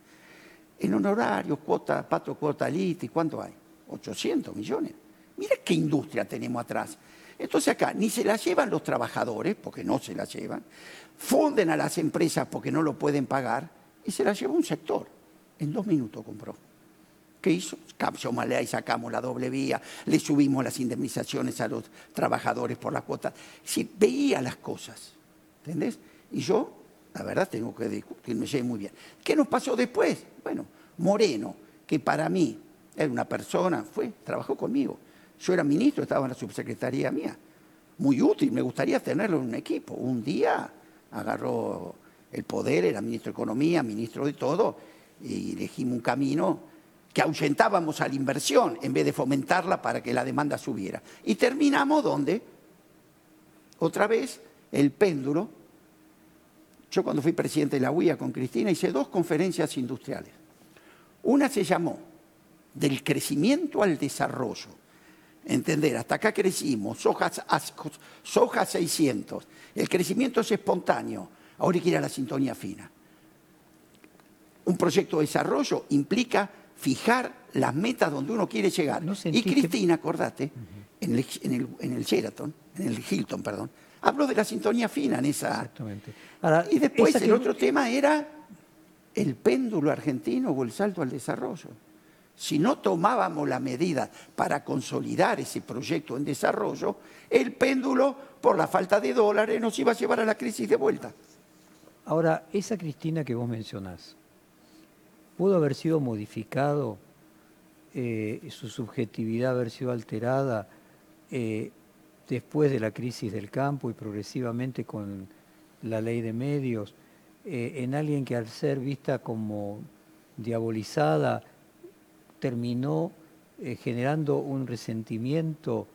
En honorarios, cuota, pato, cuota liti, ¿cuánto hay? 800 millones. Mira qué industria tenemos atrás. Entonces acá ni se la llevan los trabajadores, porque no se la llevan, funden a las empresas porque no lo pueden pagar, y se la lleva un sector. En dos minutos compró. ¿Qué hizo? Malea y sacamos la doble vía, le subimos las indemnizaciones a los trabajadores por la cuota. Si veía las cosas, ¿entendés? Y yo, la verdad, tengo que discutirme muy bien. ¿Qué nos pasó después? Bueno, Moreno, que para mí era una persona, fue, trabajó conmigo. Yo era ministro, estaba en la subsecretaría mía. Muy útil, me gustaría tenerlo en un equipo. Un día agarró el poder, era ministro de Economía, ministro de todo, y elegimos un camino que ahuyentábamos a la inversión en vez de fomentarla para que la demanda subiera. Y terminamos donde, otra vez, el péndulo. Yo cuando fui presidente de la UIA con Cristina hice dos conferencias industriales. Una se llamó del crecimiento al desarrollo. Entender, hasta acá crecimos, soja, soja 600, el crecimiento es espontáneo, ahora hay que ir a la sintonía fina. Un proyecto de desarrollo implica fijar las metas donde uno quiere llegar. y Cristina, acordate, en, el, Sheraton, en el Hilton, perdón, habló de la sintonía fina en esa. Exactamente. y después el otro tema era el péndulo argentino o el salto al desarrollo. Si no tomábamos la medida para consolidar ese proyecto en desarrollo, el péndulo, por la falta de dólares, nos iba a llevar a la crisis de vuelta. Ahora, esa Cristina que vos mencionás, pudo haber sido modificado, eh, su subjetividad haber sido alterada eh, después de la crisis del campo y progresivamente con la ley de medios, eh, en alguien que al ser vista como diabolizada terminó generando un resentimiento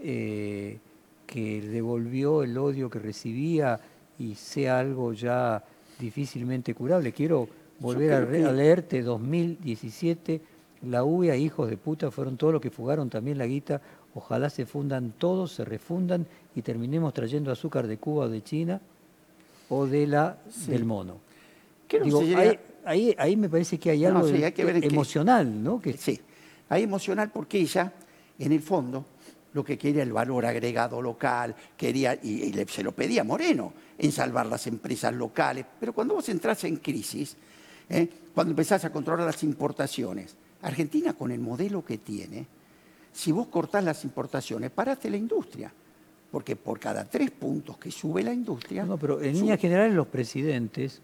que devolvió el odio que recibía y sea algo ya difícilmente curable. Quiero volver a, leerte 2017, la UIA, hijos de puta, fueron todos los que fugaron también la guita. Ojalá se fundan todos, se refundan y terminemos trayendo azúcar de Cuba o de China o de la del mono. Digo, ahí, ahí, me parece que hay algo emocional, ¿no? Sí, hay emocional porque ella, en el fondo, lo que quería el valor agregado local, quería, y, se lo pedía Moreno, en salvar las empresas locales. Pero cuando vos entras en crisis, ¿eh? cuando empezás a controlar las importaciones, Argentina con el modelo que tiene, si vos cortás las importaciones, paraste la industria. Porque por cada tres puntos que sube la industria... No, pero en líneas generales los presidentes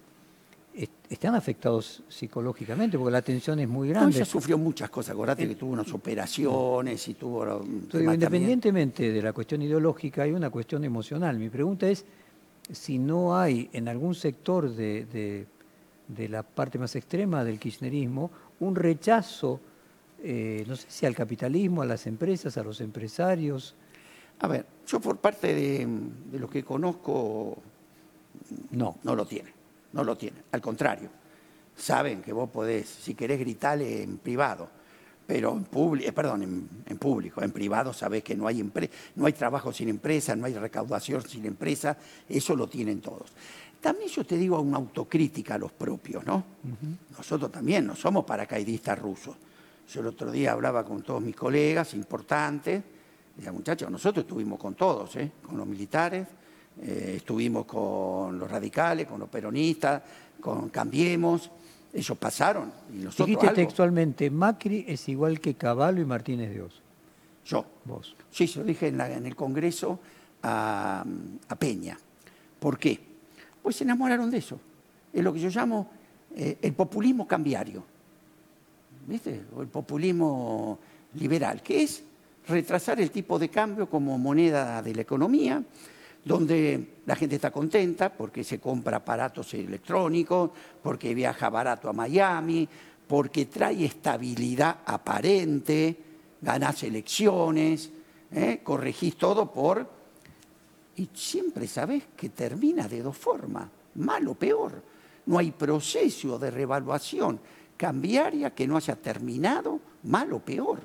están afectados psicológicamente porque la tensión es muy grande. No, ella sufrió muchas cosas, acordate que tuvo unas operaciones y tuvo... independientemente de la cuestión ideológica, hay una cuestión emocional. Mi pregunta es si no hay en algún sector de, la parte más extrema del kirchnerismo un rechazo, eh, no sé si al capitalismo, a las empresas, a los empresarios. A ver, yo por parte de, de lo que conozco, no, no lo tiene no lo tienen. Al contrario, saben que vos podés, si querés gritarle en privado, pero en público, eh, perdón, en, público, en privado sabés que no hay, no hay trabajo sin empresa, no hay recaudación sin empresa, eso lo tienen todos. También yo te digo una autocrítica a los propios, ¿no? Nosotros también no somos paracaidistas rusos. Yo el otro día hablaba con todos mis colegas importantes, decía, muchachos, nosotros estuvimos con todos, ¿eh? con los militares, eh, estuvimos con los radicales, con los peronistas, con Cambiemos. Ellos pasaron y nosotros Dijiste textualmente, Macri es igual que Caballo y Martínez de Oz. Yo. Vos. Sí, se lo dije en, el Congreso a, Peña. ¿Por qué? Pues se enamoraron de eso. Es lo que yo llamo eh, el populismo cambiario. ¿Viste? O el populismo liberal, que es retrasar el tipo de cambio como moneda de la economía, donde la gente está contenta porque se compra aparatos electrónicos, porque viaja barato a Miami, porque trae estabilidad aparente, ganás elecciones, ¿eh? corregís todo por... Y siempre sabés que termina de dos formas, mal o peor. No hay proceso de revaluación cambiaria que no haya terminado mal o peor.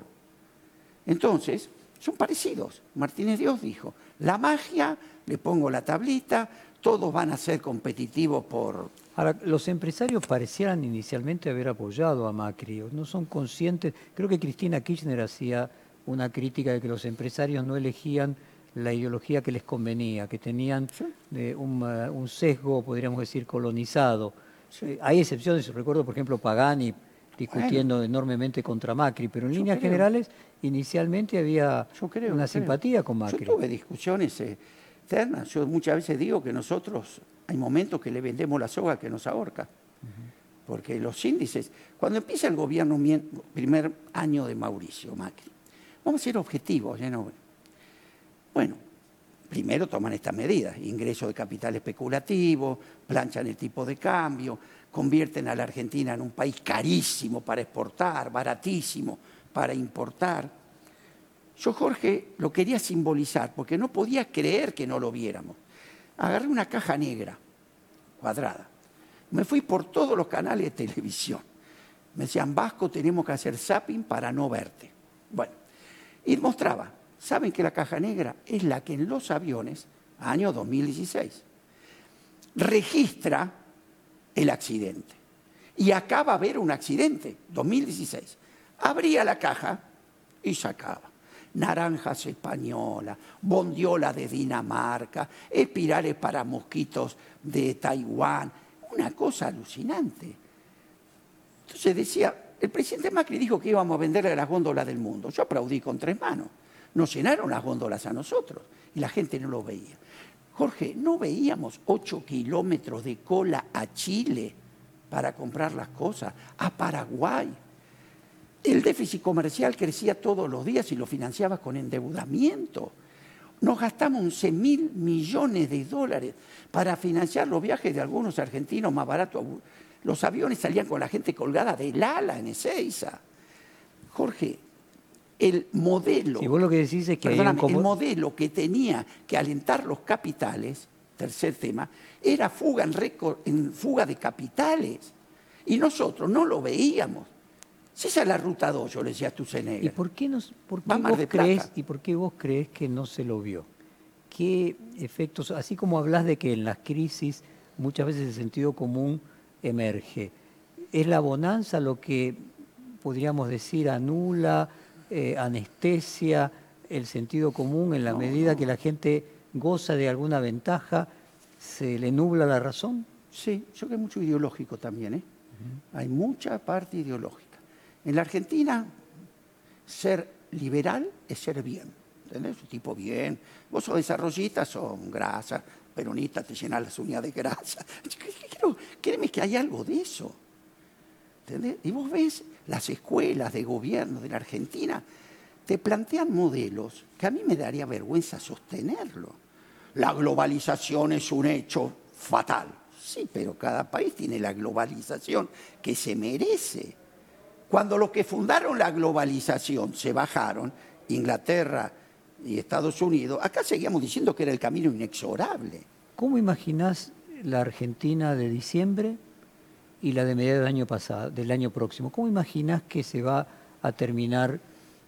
Entonces, son parecidos. Martínez Dios dijo, la magia le pongo la tablita, todos van a ser competitivos por... Ahora, los empresarios parecieran inicialmente haber apoyado a Macri, no son conscientes, creo que Cristina Kirchner hacía una crítica de que los empresarios no elegían la ideología que les convenía, que tenían eh, un, sesgo, podríamos decir, colonizado. Eh, hay excepciones, recuerdo por ejemplo Pagani discutiendo enormemente contra Macri, pero en líneas generales inicialmente había una simpatía con Macri. Yo tuve discusiones... Eh, yo muchas veces digo que nosotros hay momentos que le vendemos la soga que nos ahorca. Porque los índices, cuando empieza el gobierno, primer año de Mauricio Macri, vamos a ser objetivos, ¿eh? Bueno, primero toman estas medidas, ingreso de capital especulativo, planchan el tipo de cambio, convierten a la Argentina en un país carísimo para exportar, baratísimo para importar. Yo, Jorge, lo quería simbolizar porque no podía creer que no lo viéramos. Agarré una caja negra, cuadrada. Me fui por todos los canales de televisión. Me decían, Vasco, tenemos que hacer zapping para no verte. Bueno, y mostraba, ¿saben que la caja negra es la que en los aviones, año 2016, registra el accidente? Y acaba de haber un accidente, 2016. Abría la caja y sacaba naranjas españolas, bondiola de Dinamarca, espirales para mosquitos de Taiwán, una cosa alucinante. Entonces decía, el presidente Macri dijo que íbamos a venderle las góndolas del mundo. Yo aplaudí con tres manos. Nos llenaron las góndolas a nosotros y la gente no lo veía. Jorge, ¿no veíamos ocho kilómetros de cola a Chile para comprar las cosas? A Paraguay el déficit comercial crecía todos los días y lo financiaba con endeudamiento. Nos gastamos 11 mil millones de dólares para financiar los viajes de algunos argentinos más baratos. Los aviones salían con la gente colgada del ala en Ezeiza. Jorge, el modelo. lo que decís es que el modelo que tenía que alentar los capitales, tercer tema, era fuga en, en fuga de capitales. Y nosotros no lo veíamos. Si esa es la ruta 2, yo le decía a Tucenega. ¿Y por qué, nos, por qué vos crees, ¿Y por qué vos crees que no se lo vio? ¿Qué efectos, así como hablas de que en las crisis muchas veces el sentido común emerge, ¿es la bonanza lo que podríamos decir anula, eh, anestesia el sentido común en la medida que la gente goza de alguna ventaja, se le nubla la razón? Sí, yo creo que es mucho ideológico también. ¿eh? Hay mucha parte ideológica. En la Argentina, ser liberal es ser bien. ¿Entendés? Un tipo bien. Vos sos desarrollista, son grasa. Peronista, te llenas las uñas de grasa. <laughs> créeme que hay algo de eso. ¿Entendés? Y vos ves las escuelas de gobierno de la Argentina, te plantean modelos que a mí me daría vergüenza sostenerlo. La globalización es un hecho fatal. Sí, pero cada país tiene la globalización que se merece. Cuando los que fundaron la globalización se bajaron, Inglaterra y Estados Unidos, acá seguíamos diciendo que era el camino inexorable. ¿Cómo imaginás la Argentina de diciembre y la de mediados del año pasado, del año próximo? ¿Cómo imaginás que se va a terminar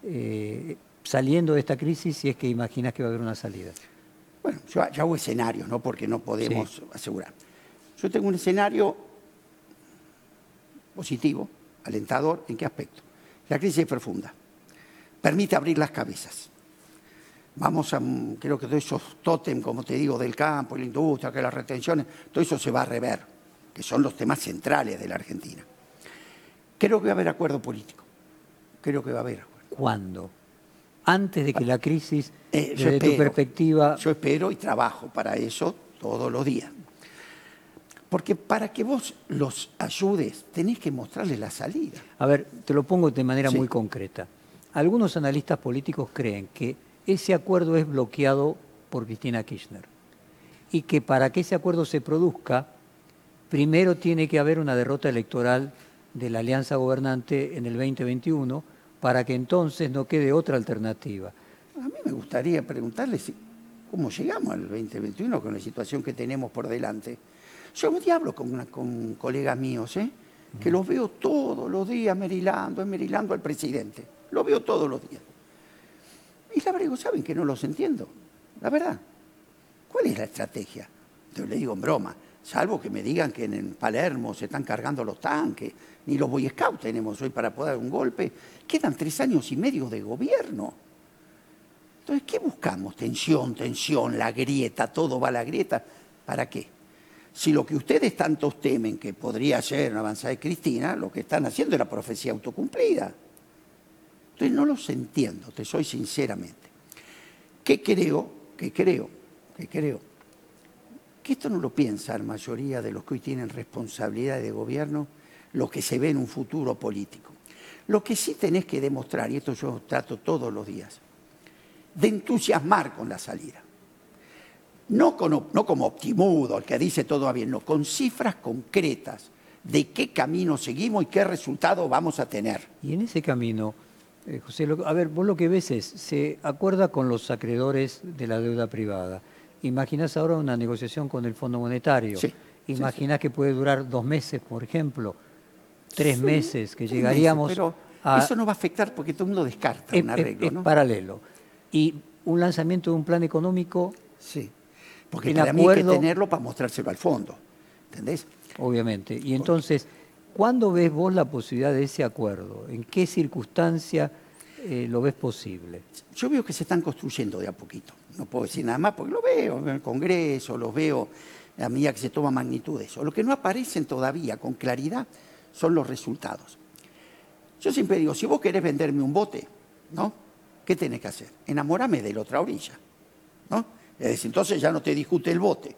eh, saliendo de esta crisis si es que imaginas que va a haber una salida? Bueno, yo, hago escenarios, ¿no? Porque no podemos asegurar. Yo tengo un escenario positivo, alentador, ¿en qué aspecto? La crisis es profunda, permite abrir las cabezas. Vamos a, creo que todos esos tótem, como te digo, del campo, la industria, que las retenciones, todo eso se va a rever, que son los temas centrales de la Argentina. Creo que va a haber acuerdo político. Creo que va a haber acuerdo. ¿Cuándo? Antes de que la crisis, eh, desde tu perspectiva... Yo espero y trabajo para eso todos los días. Porque para que vos los ayudes, tenés que mostrarles la salida. A ver, te lo pongo de manera muy concreta. Algunos analistas políticos creen que ese acuerdo es bloqueado por Cristina Kirchner y que para que ese acuerdo se produzca, primero tiene que haber una derrota electoral de la alianza gobernante en el 2021 para que entonces no quede otra alternativa. A mí me gustaría preguntarle cómo llegamos al 2021 con la situación que tenemos por delante. Yo un diablo con, con colegas míos, ¿eh? que los veo todos los días merilando, merilando al presidente. Lo veo todos los días. Y la verdad, saben que no los entiendo. La verdad. ¿Cuál es la estrategia? Yo le digo en broma, salvo que me digan que en Palermo se están cargando los tanques, ni los Boy Scouts tenemos hoy para poder dar un golpe. Quedan tres años y medio de gobierno. Entonces, ¿qué buscamos? Tensión, tensión, la grieta, todo va a la grieta. ¿Para qué? Si lo que ustedes tantos temen que podría ser una avanzada de Cristina, lo que están haciendo es la profecía autocumplida. Entonces no los entiendo, te soy sinceramente. ¿Qué creo? ¿Qué creo? ¿Qué creo? Que esto no lo piensa la mayoría de los que hoy tienen responsabilidad de gobierno, lo que se ve en un futuro político. Lo que sí tenés que demostrar, y esto yo trato todos los días, de entusiasmar con la salida. No, como optimudo, el que dice todo va bien, no, con cifras concretas de qué camino seguimos y qué resultado vamos a tener. Y en ese camino, eh, José, a ver, vos lo que ves es, se acuerda con los acreedores de la deuda privada. Imaginás ahora una negociación con el Fondo Monetario. Sí, Imaginás que puede durar dos meses, por ejemplo, tres meses, que llegaríamos pero Eso no va a afectar porque todo el mundo descarta un arreglo, es, paralelo. Y un lanzamiento de un plan económico... Sí, porque para mí hay que tenerlo para mostrárselo al fondo, ¿entendés? Obviamente. Y entonces... ¿Cuándo ves vos la posibilidad de ese acuerdo? ¿En qué circunstancia eh, lo ves posible? Yo veo que se están construyendo de a poquito. No puedo decir nada más porque lo veo en el Congreso, lo veo a medida que se toma magnitud de eso. Lo que no aparecen todavía con claridad son los resultados. Yo siempre digo, si vos querés venderme un bote, ¿no? ¿Qué tenés que hacer? Enamórame de la otra orilla, ¿no? Es entonces ya no te discute el bote.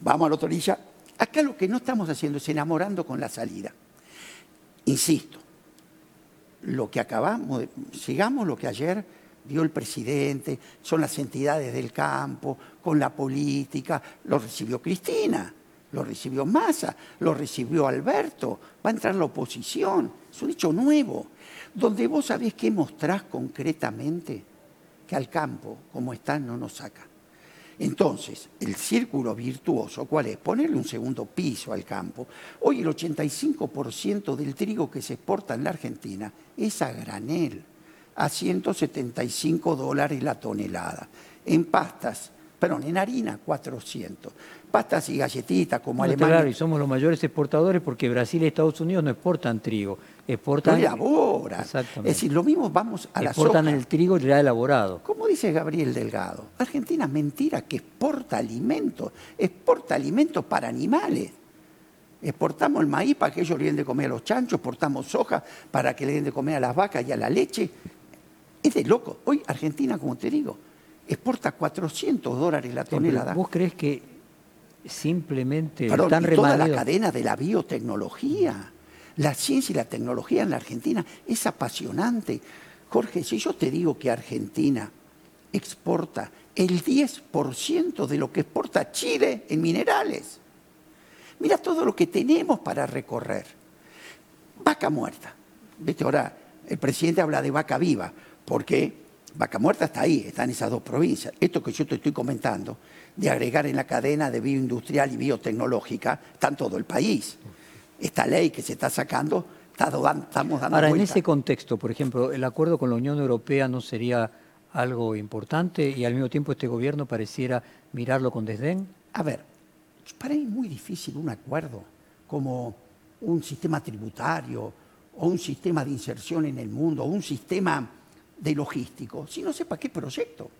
Vamos a la otra orilla. Acá lo que no estamos haciendo es enamorando con la salida. Insisto, lo que acabamos, sigamos lo que ayer dio el presidente, son las entidades del campo, con la política, lo recibió Cristina, lo recibió Massa, lo recibió Alberto, va a entrar la oposición, es un hecho nuevo, donde vos sabés qué mostrás concretamente que al campo, como está, no nos saca. Entonces, el círculo virtuoso, ¿cuál es? Ponerle un segundo piso al campo. Hoy el 85% del trigo que se exporta en la Argentina es a granel, a 175 dólares la tonelada. En pastas, perdón, en harina 400. Pastas y galletitas como No, Alemania. claro, y somos los mayores exportadores porque Brasil y Estados Unidos no exportan trigo, exportan, no elabora. Exactamente. Es decir, lo mismo vamos a la exportan soja. el trigo ya elaborado. Como dice Gabriel Delgado, Argentina es mentira que exporta alimentos, exporta alimentos para animales. Exportamos el maíz para que ellos le den de comer a los chanchos, exportamos soja para que le den de comer a las vacas y a la leche. Es de loco. Hoy Argentina, como te digo, exporta 400 dólares la tonelada. ¿Vos crees que simplemente Perdón, están y toda la cadena de la biotecnología, la ciencia y la tecnología en la Argentina es apasionante. Jorge, si yo te digo que Argentina exporta el 10% de lo que exporta Chile en minerales, mira todo lo que tenemos para recorrer. Vaca muerta. ¿Viste? Ahora el presidente habla de vaca viva, porque vaca muerta está ahí, está en esas dos provincias. Esto que yo te estoy comentando, de agregar en la cadena de bioindustrial y biotecnológica, está en todo el país. Esta ley que se está sacando, está do- estamos dando Ahora, en ese contexto, por ejemplo, el acuerdo con la Unión Europea no sería algo importante y al mismo tiempo este gobierno pareciera mirarlo con desdén. A ver, para mí es muy difícil un acuerdo como un sistema tributario o un sistema de inserción en el mundo o un sistema de logístico si no sepa qué proyecto.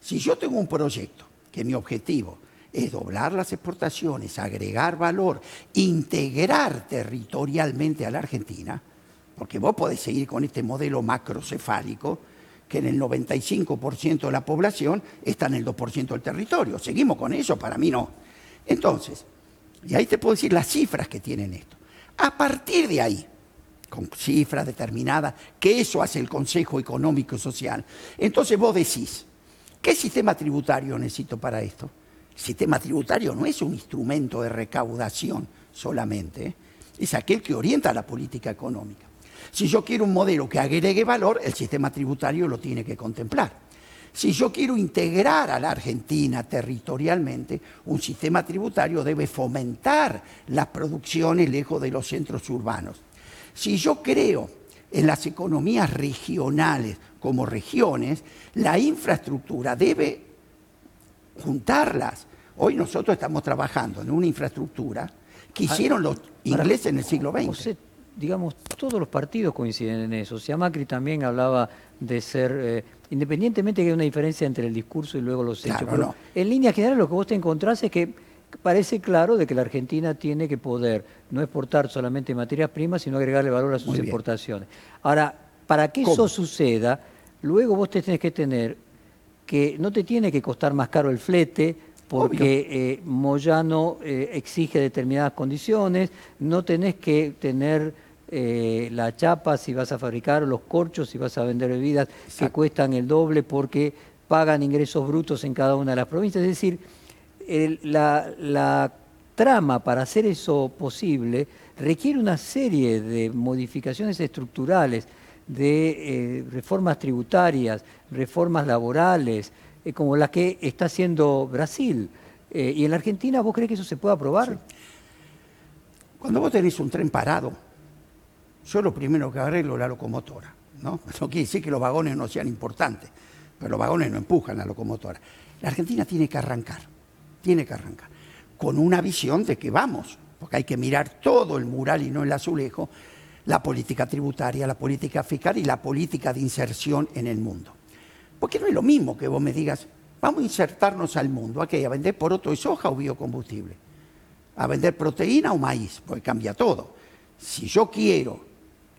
Si yo tengo un proyecto que mi objetivo es doblar las exportaciones, agregar valor, integrar territorialmente a la Argentina, porque vos podés seguir con este modelo macrocefálico que en el 95% de la población está en el 2% del territorio. Seguimos con eso, para mí no. Entonces, y ahí te puedo decir las cifras que tienen esto. A partir de ahí, con cifras determinadas, que eso hace el Consejo Económico y Social, entonces vos decís, ¿qué sistema tributario necesito para esto? El sistema tributario no es un instrumento de recaudación solamente, ¿eh? es aquel que orienta la política económica. Si yo quiero un modelo que agregue valor, el sistema tributario lo tiene que contemplar. Si yo quiero integrar a la Argentina territorialmente, un sistema tributario debe fomentar las producciones lejos de los centros urbanos. Si yo creo en las economías regionales como regiones, la infraestructura debe juntarlas. Hoy nosotros estamos trabajando en una infraestructura que hicieron los ingleses en el siglo XX. José, digamos, todos los partidos coinciden en eso. O sea, Macri también hablaba de ser, eh, independientemente que hay una diferencia entre el discurso y luego los hechos, Claro, pero no. en línea general lo que vos te encontrás es que parece claro de que la Argentina tiene que poder no exportar solamente materias primas, sino agregarle valor a sus exportaciones. Ahora, para que ¿Cómo? eso suceda, luego vos te tenés que tener que no te tiene que costar más caro el flete porque eh, Moyano eh, exige determinadas condiciones, no tenés que tener eh, la chapa si vas a fabricar, los corchos si vas a vender bebidas que cuestan el doble porque pagan ingresos brutos en cada una de las provincias. Es decir, la, trama para hacer eso posible requiere una serie de modificaciones estructurales, de eh, reformas tributarias, reformas laborales, eh, como la que está haciendo Brasil. Eh, ¿Y en la Argentina vos crees que eso se puede aprobar? Cuando vos tenés un tren parado, yo lo primero que arreglo es la locomotora. ¿no? <laughs> no quiere decir que los vagones no sean importantes, pero los vagones no empujan la locomotora. La Argentina tiene que arrancar, tiene que arrancar, con una visión de que vamos, porque hay que mirar todo el mural y no el azulejo, la política tributaria, la política fiscal y la política de inserción en el mundo. Porque no es lo mismo que vos me digas, vamos a insertarnos al mundo, ¿a qué? ¿A vender poroto de soja o biocombustible? ¿A vender proteína o maíz? Porque cambia todo. Si yo quiero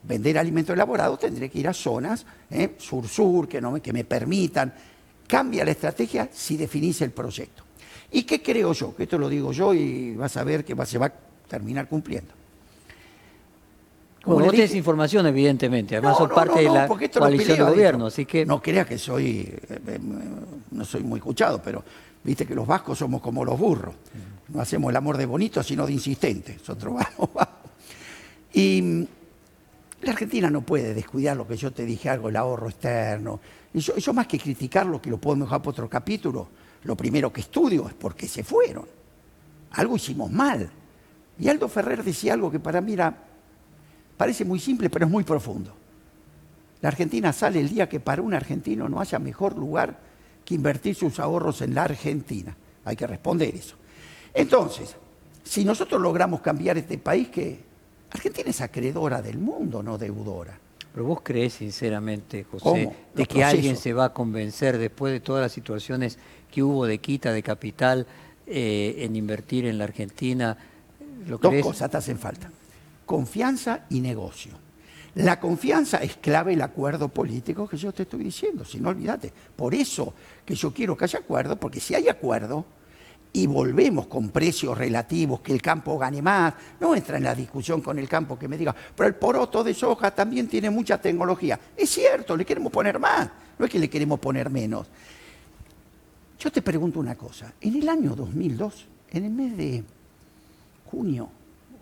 vender alimentos elaborados, tendré que ir a zonas ¿eh? sur-sur que, no me, que me permitan. Cambia la estrategia si definís el proyecto. ¿Y qué creo yo? Que esto lo digo yo y vas a ver que va- se va a terminar cumpliendo. Como Bueno, vos tenés información, evidentemente, además no, sos no, parte no, de la coalición de gobierno, así que... No creas que soy, eh, eh, no soy muy escuchado, pero viste que los vascos somos como los burros. No hacemos el amor de bonito, sino de insistente. Nosotros <laughs> vamos, vamos. Y mm, la Argentina no puede descuidar lo que yo te dije, algo, el ahorro externo. Y yo, yo más que criticarlo, que lo puedo dejar para otro capítulo, lo primero que estudio es por qué se fueron. Algo hicimos mal. Y Aldo Ferrer decía algo que para mí parece muy simple, pero es muy profundo. La Argentina sale el día que para un argentino no haya mejor lugar que invertir sus ahorros en la Argentina. Hay que responder eso. Entonces, si nosotros logramos cambiar este país, que Argentina es acreedora del mundo, no deudora. Pero vos crees sinceramente, José, ¿Cómo? de que alguien se va a convencer después de todas las situaciones que hubo de quita de capital eh, en invertir en la Argentina? ¿Lo Dos crees? cosas te hacen falta. Confianza y negocio. La confianza es clave el acuerdo político que yo te estoy diciendo, si no olvídate. Por eso que yo quiero que haya acuerdo, porque si hay acuerdo y volvemos con precios relativos, que el campo gane más, no entra en la discusión con el campo que me diga, pero el poroto de soja también tiene mucha tecnología. Es cierto, le queremos poner más, no es que le queremos poner menos. Yo te pregunto una cosa, en el año 2002, en el mes de junio,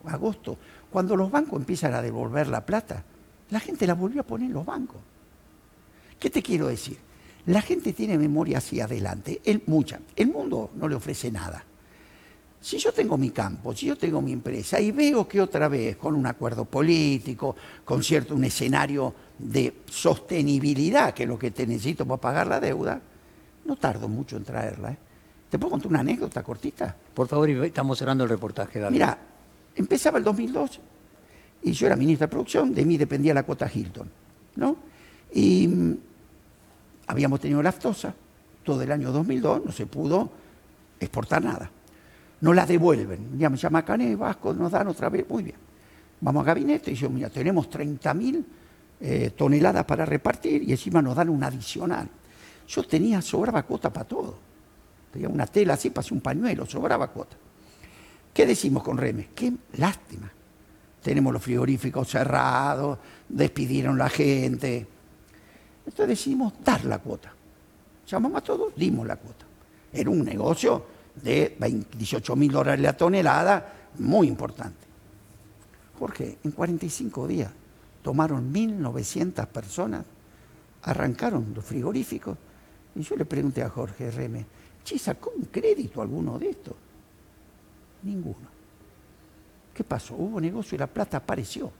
agosto, cuando los bancos empiezan a devolver la plata, la gente la volvió a poner en los bancos. ¿Qué te quiero decir? La gente tiene memoria hacia adelante, el, mucha. El mundo no le ofrece nada. Si yo tengo mi campo, si yo tengo mi empresa y veo que otra vez con un acuerdo político, con cierto un escenario de sostenibilidad, que es lo que te necesito para pagar la deuda, no tardo mucho en traerla. ¿eh? ¿Te puedo contar una anécdota cortita? Por favor, estamos cerrando el reportaje. Dale. Mira, empezaba el 2002 y yo era ministro de producción, de mí dependía la cuota Hilton, ¿no? Y mm, habíamos tenido laftosa, todo el año 2002 no se pudo exportar nada. Nos la devuelven, ya me llama Cané, Vasco, nos dan otra vez, muy bien. Vamos a gabinete y yo, mira, tenemos 30.000 eh, toneladas para repartir y encima nos dan una adicional. Yo tenía, sobraba cuota para todo. Tenía una tela así, pasé un pañuelo, sobraba cuota. ¿Qué decimos con Remes? Qué lástima. Tenemos los frigoríficos cerrados, despidieron la gente. Entonces decidimos dar la cuota. Llamamos a todos, dimos la cuota. Era un negocio de 20 18 mil dólares la tonelada, muy importante. Jorge, en 45 días tomaron 1.900 personas, arrancaron los frigoríficos. Y yo le pregunté a Jorge Remes, che, ¿sacó un crédito alguno de esto? Ninguno. ¿Qué pasó? Hubo negocio y la plata apareció.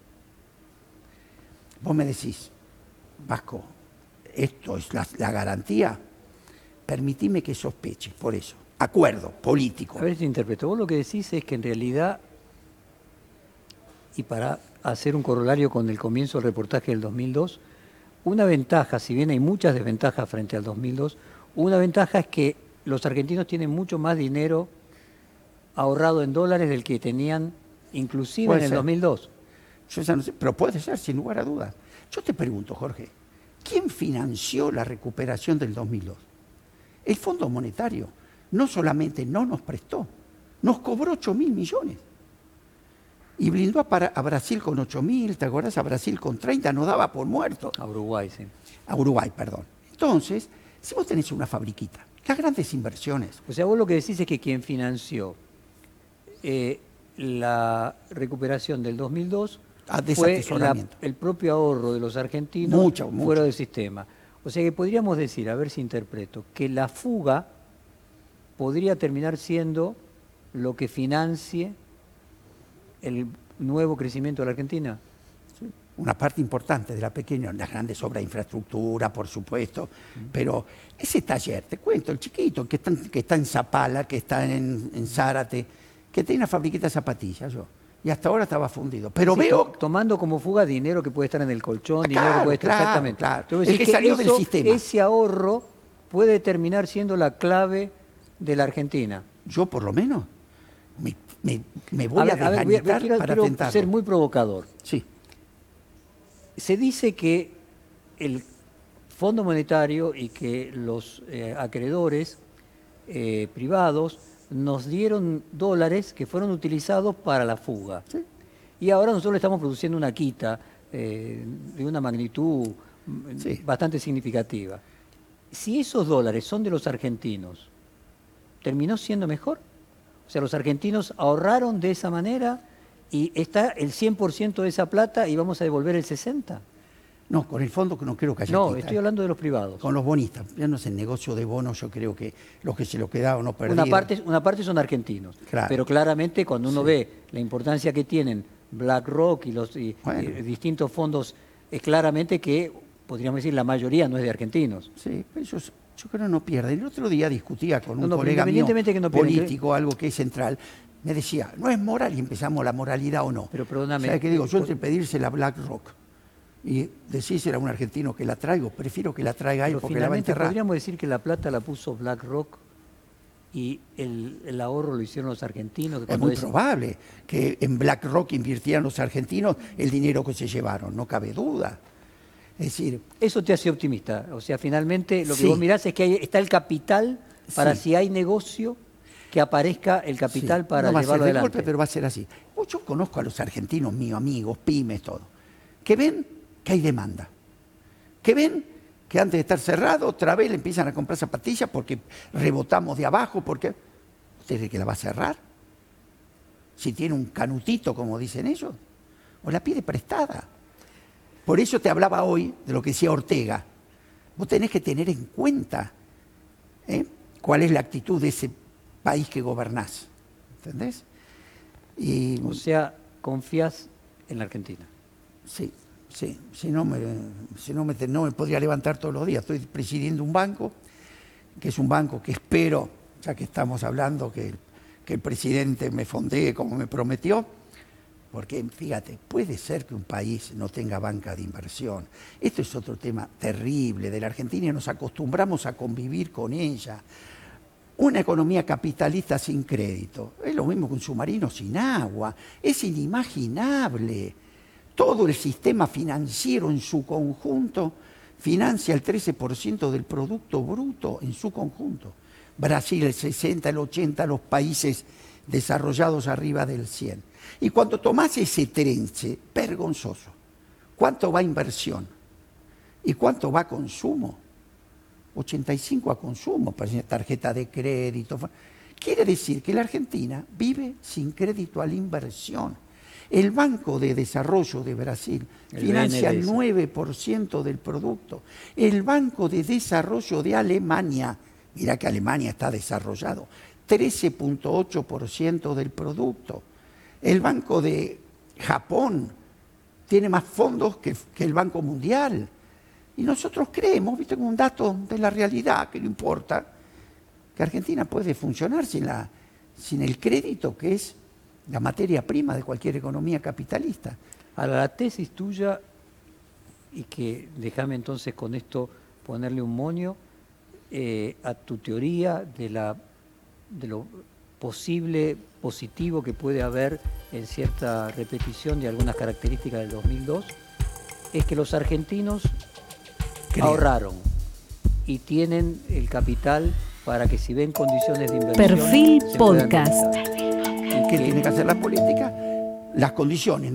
Vos me decís, Vasco, esto es la, la garantía. Permitime que sospeche, por eso. Acuerdo político. A ver si interpreto. Vos lo que decís es que en realidad, y para hacer un corolario con el comienzo del reportaje del 2002, una ventaja, si bien hay muchas desventajas frente al 2002, una ventaja es que los argentinos tienen mucho más dinero ahorrado en dólares del que tenían inclusive Puede en el ser. 2002. Yo ya no sé, pero puede ser, sin lugar a dudas. Yo te pregunto, Jorge, ¿quién financió la recuperación del 2002? El Fondo Monetario no solamente no nos prestó, nos cobró 8 mil millones. Y blindó a, Brasil con 8 mil, ¿te acordás? A Brasil con 30, nos daba por muerto. A Uruguay, sí. A Uruguay, perdón. Entonces, si vos tenés una fabriquita, las grandes inversiones, O sea, vos lo que decís es que quien financió eh, la recuperación del 2002 Ah, fue la- el propio ahorro de los argentinos Mucho, mucho. fuera del sistema. O sea que podríamos decir, a ver si interpreto, que la fuga podría terminar siendo lo que financie el nuevo crecimiento de la Argentina. una parte importante de la pequeña, las grandes obras de infraestructura, por supuesto, pero ese taller, te cuento, el chiquito que está, en- que está en Zapala, que está en, en Zárate, que tiene una fabriquita de zapatillas, yo, y hasta ahora estaba fundido. Pero Sí, veo, to- tomando como fuga dinero que puede estar en el colchón, Ah, dinero que puede estar claro, exactamente. claro. Entonces, decís que salió del sistema. Ese ahorro puede terminar siendo la clave de la Argentina. yo por lo menos, me, me- me voy A ver, a ver, voy a- para quiero tentarlo. ser muy provocador. Sí, Se dice que el Fondo Monetario y que los eh, acreedores eh, privados nos dieron dólares que fueron utilizados para la fuga. Sí. Y ahora nosotros le estamos produciendo una quita eh, de una magnitud mm, Sí. bastante significativa. Si esos dólares son de los argentinos, ¿terminó siendo mejor? O sea, los argentinos ahorraron de esa manera y está el 100% de esa plata y vamos a devolver el 60%. No, con el fondo que no creo que haya No, estoy ¿eh? hablando de los privados. Con los bonistas, ya no es el negocio de bonos, yo creo que los que se lo quedaron no perdieron. Una parte, una parte son argentinos, Claro. pero claramente cuando uno Sí. ve la importancia que tienen BlackRock y los y- Bueno. y distintos fondos, es claramente que, podríamos decir, la mayoría no es de argentinos. Sí, ellos, Yo creo que no pierden. El otro día discutía con No, un no, colega mío que no político, algo que es central. Me decía, no es moral y empezamos la moralidad o no. Pero perdóname, ¿Sabes qué digo? Yo por- entre pedírsela a BlackRock y decírsela a un argentino que la traigo, prefiero que la traiga él Pero porque la va a enterrar. podríamos decir que la plata la puso BlackRock y el, el ahorro lo hicieron los argentinos. que Es muy es- probable que en BlackRock invirtieran los argentinos el dinero que se llevaron, no cabe duda. Es decir, Eso te hace optimista. O sea, finalmente lo que Sí. vos mirás es que hay- está el capital para Sí. si hay negocio que aparezca el capital Sí, para no va a ser llevarlo de adelante. golpe, pero va a ser así. Yo conozco a los argentinos, míos amigos, pymes, todo, que ven que hay demanda, que ven que antes de estar cerrado, otra vez le empiezan a comprar zapatillas porque rebotamos de abajo, porque ¿usted cree que la va a cerrar? Si tiene un canutito, como dicen ellos, o la pide prestada. Por eso te hablaba hoy de lo que decía Ortega. Vos tenés que tener en cuenta ¿eh? cuál es la actitud de ese país que gobernás. ¿Entendés? Y O sea, confías en la Argentina. sí, sí, si no me, si no me, no me podría levantar todos los días. Estoy presidiendo un banco, que es un banco que espero, ya que estamos hablando, que, el presidente me fondee como me prometió, porque fíjate, puede ser que un país no tenga banca de inversión. Esto es otro tema terrible de la Argentina nos acostumbramos a convivir con ella. Una economía capitalista sin crédito es lo mismo que un submarino sin agua. Es inimaginable. Todo el sistema financiero en su conjunto financia el 13% del Producto Bruto en su conjunto. Brasil el 60, el 80, los países desarrollados arriba del 100. Y cuando tomás ese trenche, vergonzoso, ¿cuánto va inversión? ¿Y cuánto va consumo? 85 a consumo, tarjeta de crédito. Quiere decir que la Argentina vive sin crédito a la inversión. El Banco de Desarrollo de Brasil El financia el BNDES. 9% del producto. El Banco de Desarrollo de Alemania, mira que Alemania está desarrollado, 13.8% del producto. El Banco de Japón tiene más fondos que, que el Banco Mundial. Y nosotros creemos, viste, como un dato de la realidad que no importa, que Argentina puede funcionar sin, la, sin el crédito que es la materia prima de cualquier economía capitalista. Ahora, la tesis tuya, y que déjame entonces con esto ponerle un moño eh, a tu teoría de, la, de lo posible positivo que puede haber en cierta repetición de algunas características del 2002, es que los argentinos Creo. ahorraron y tienen el capital para que si ven condiciones de inversión... Perfil se puedan Podcast. Realizar. Y ¿Qué que- tiene que hacer la política? Las condiciones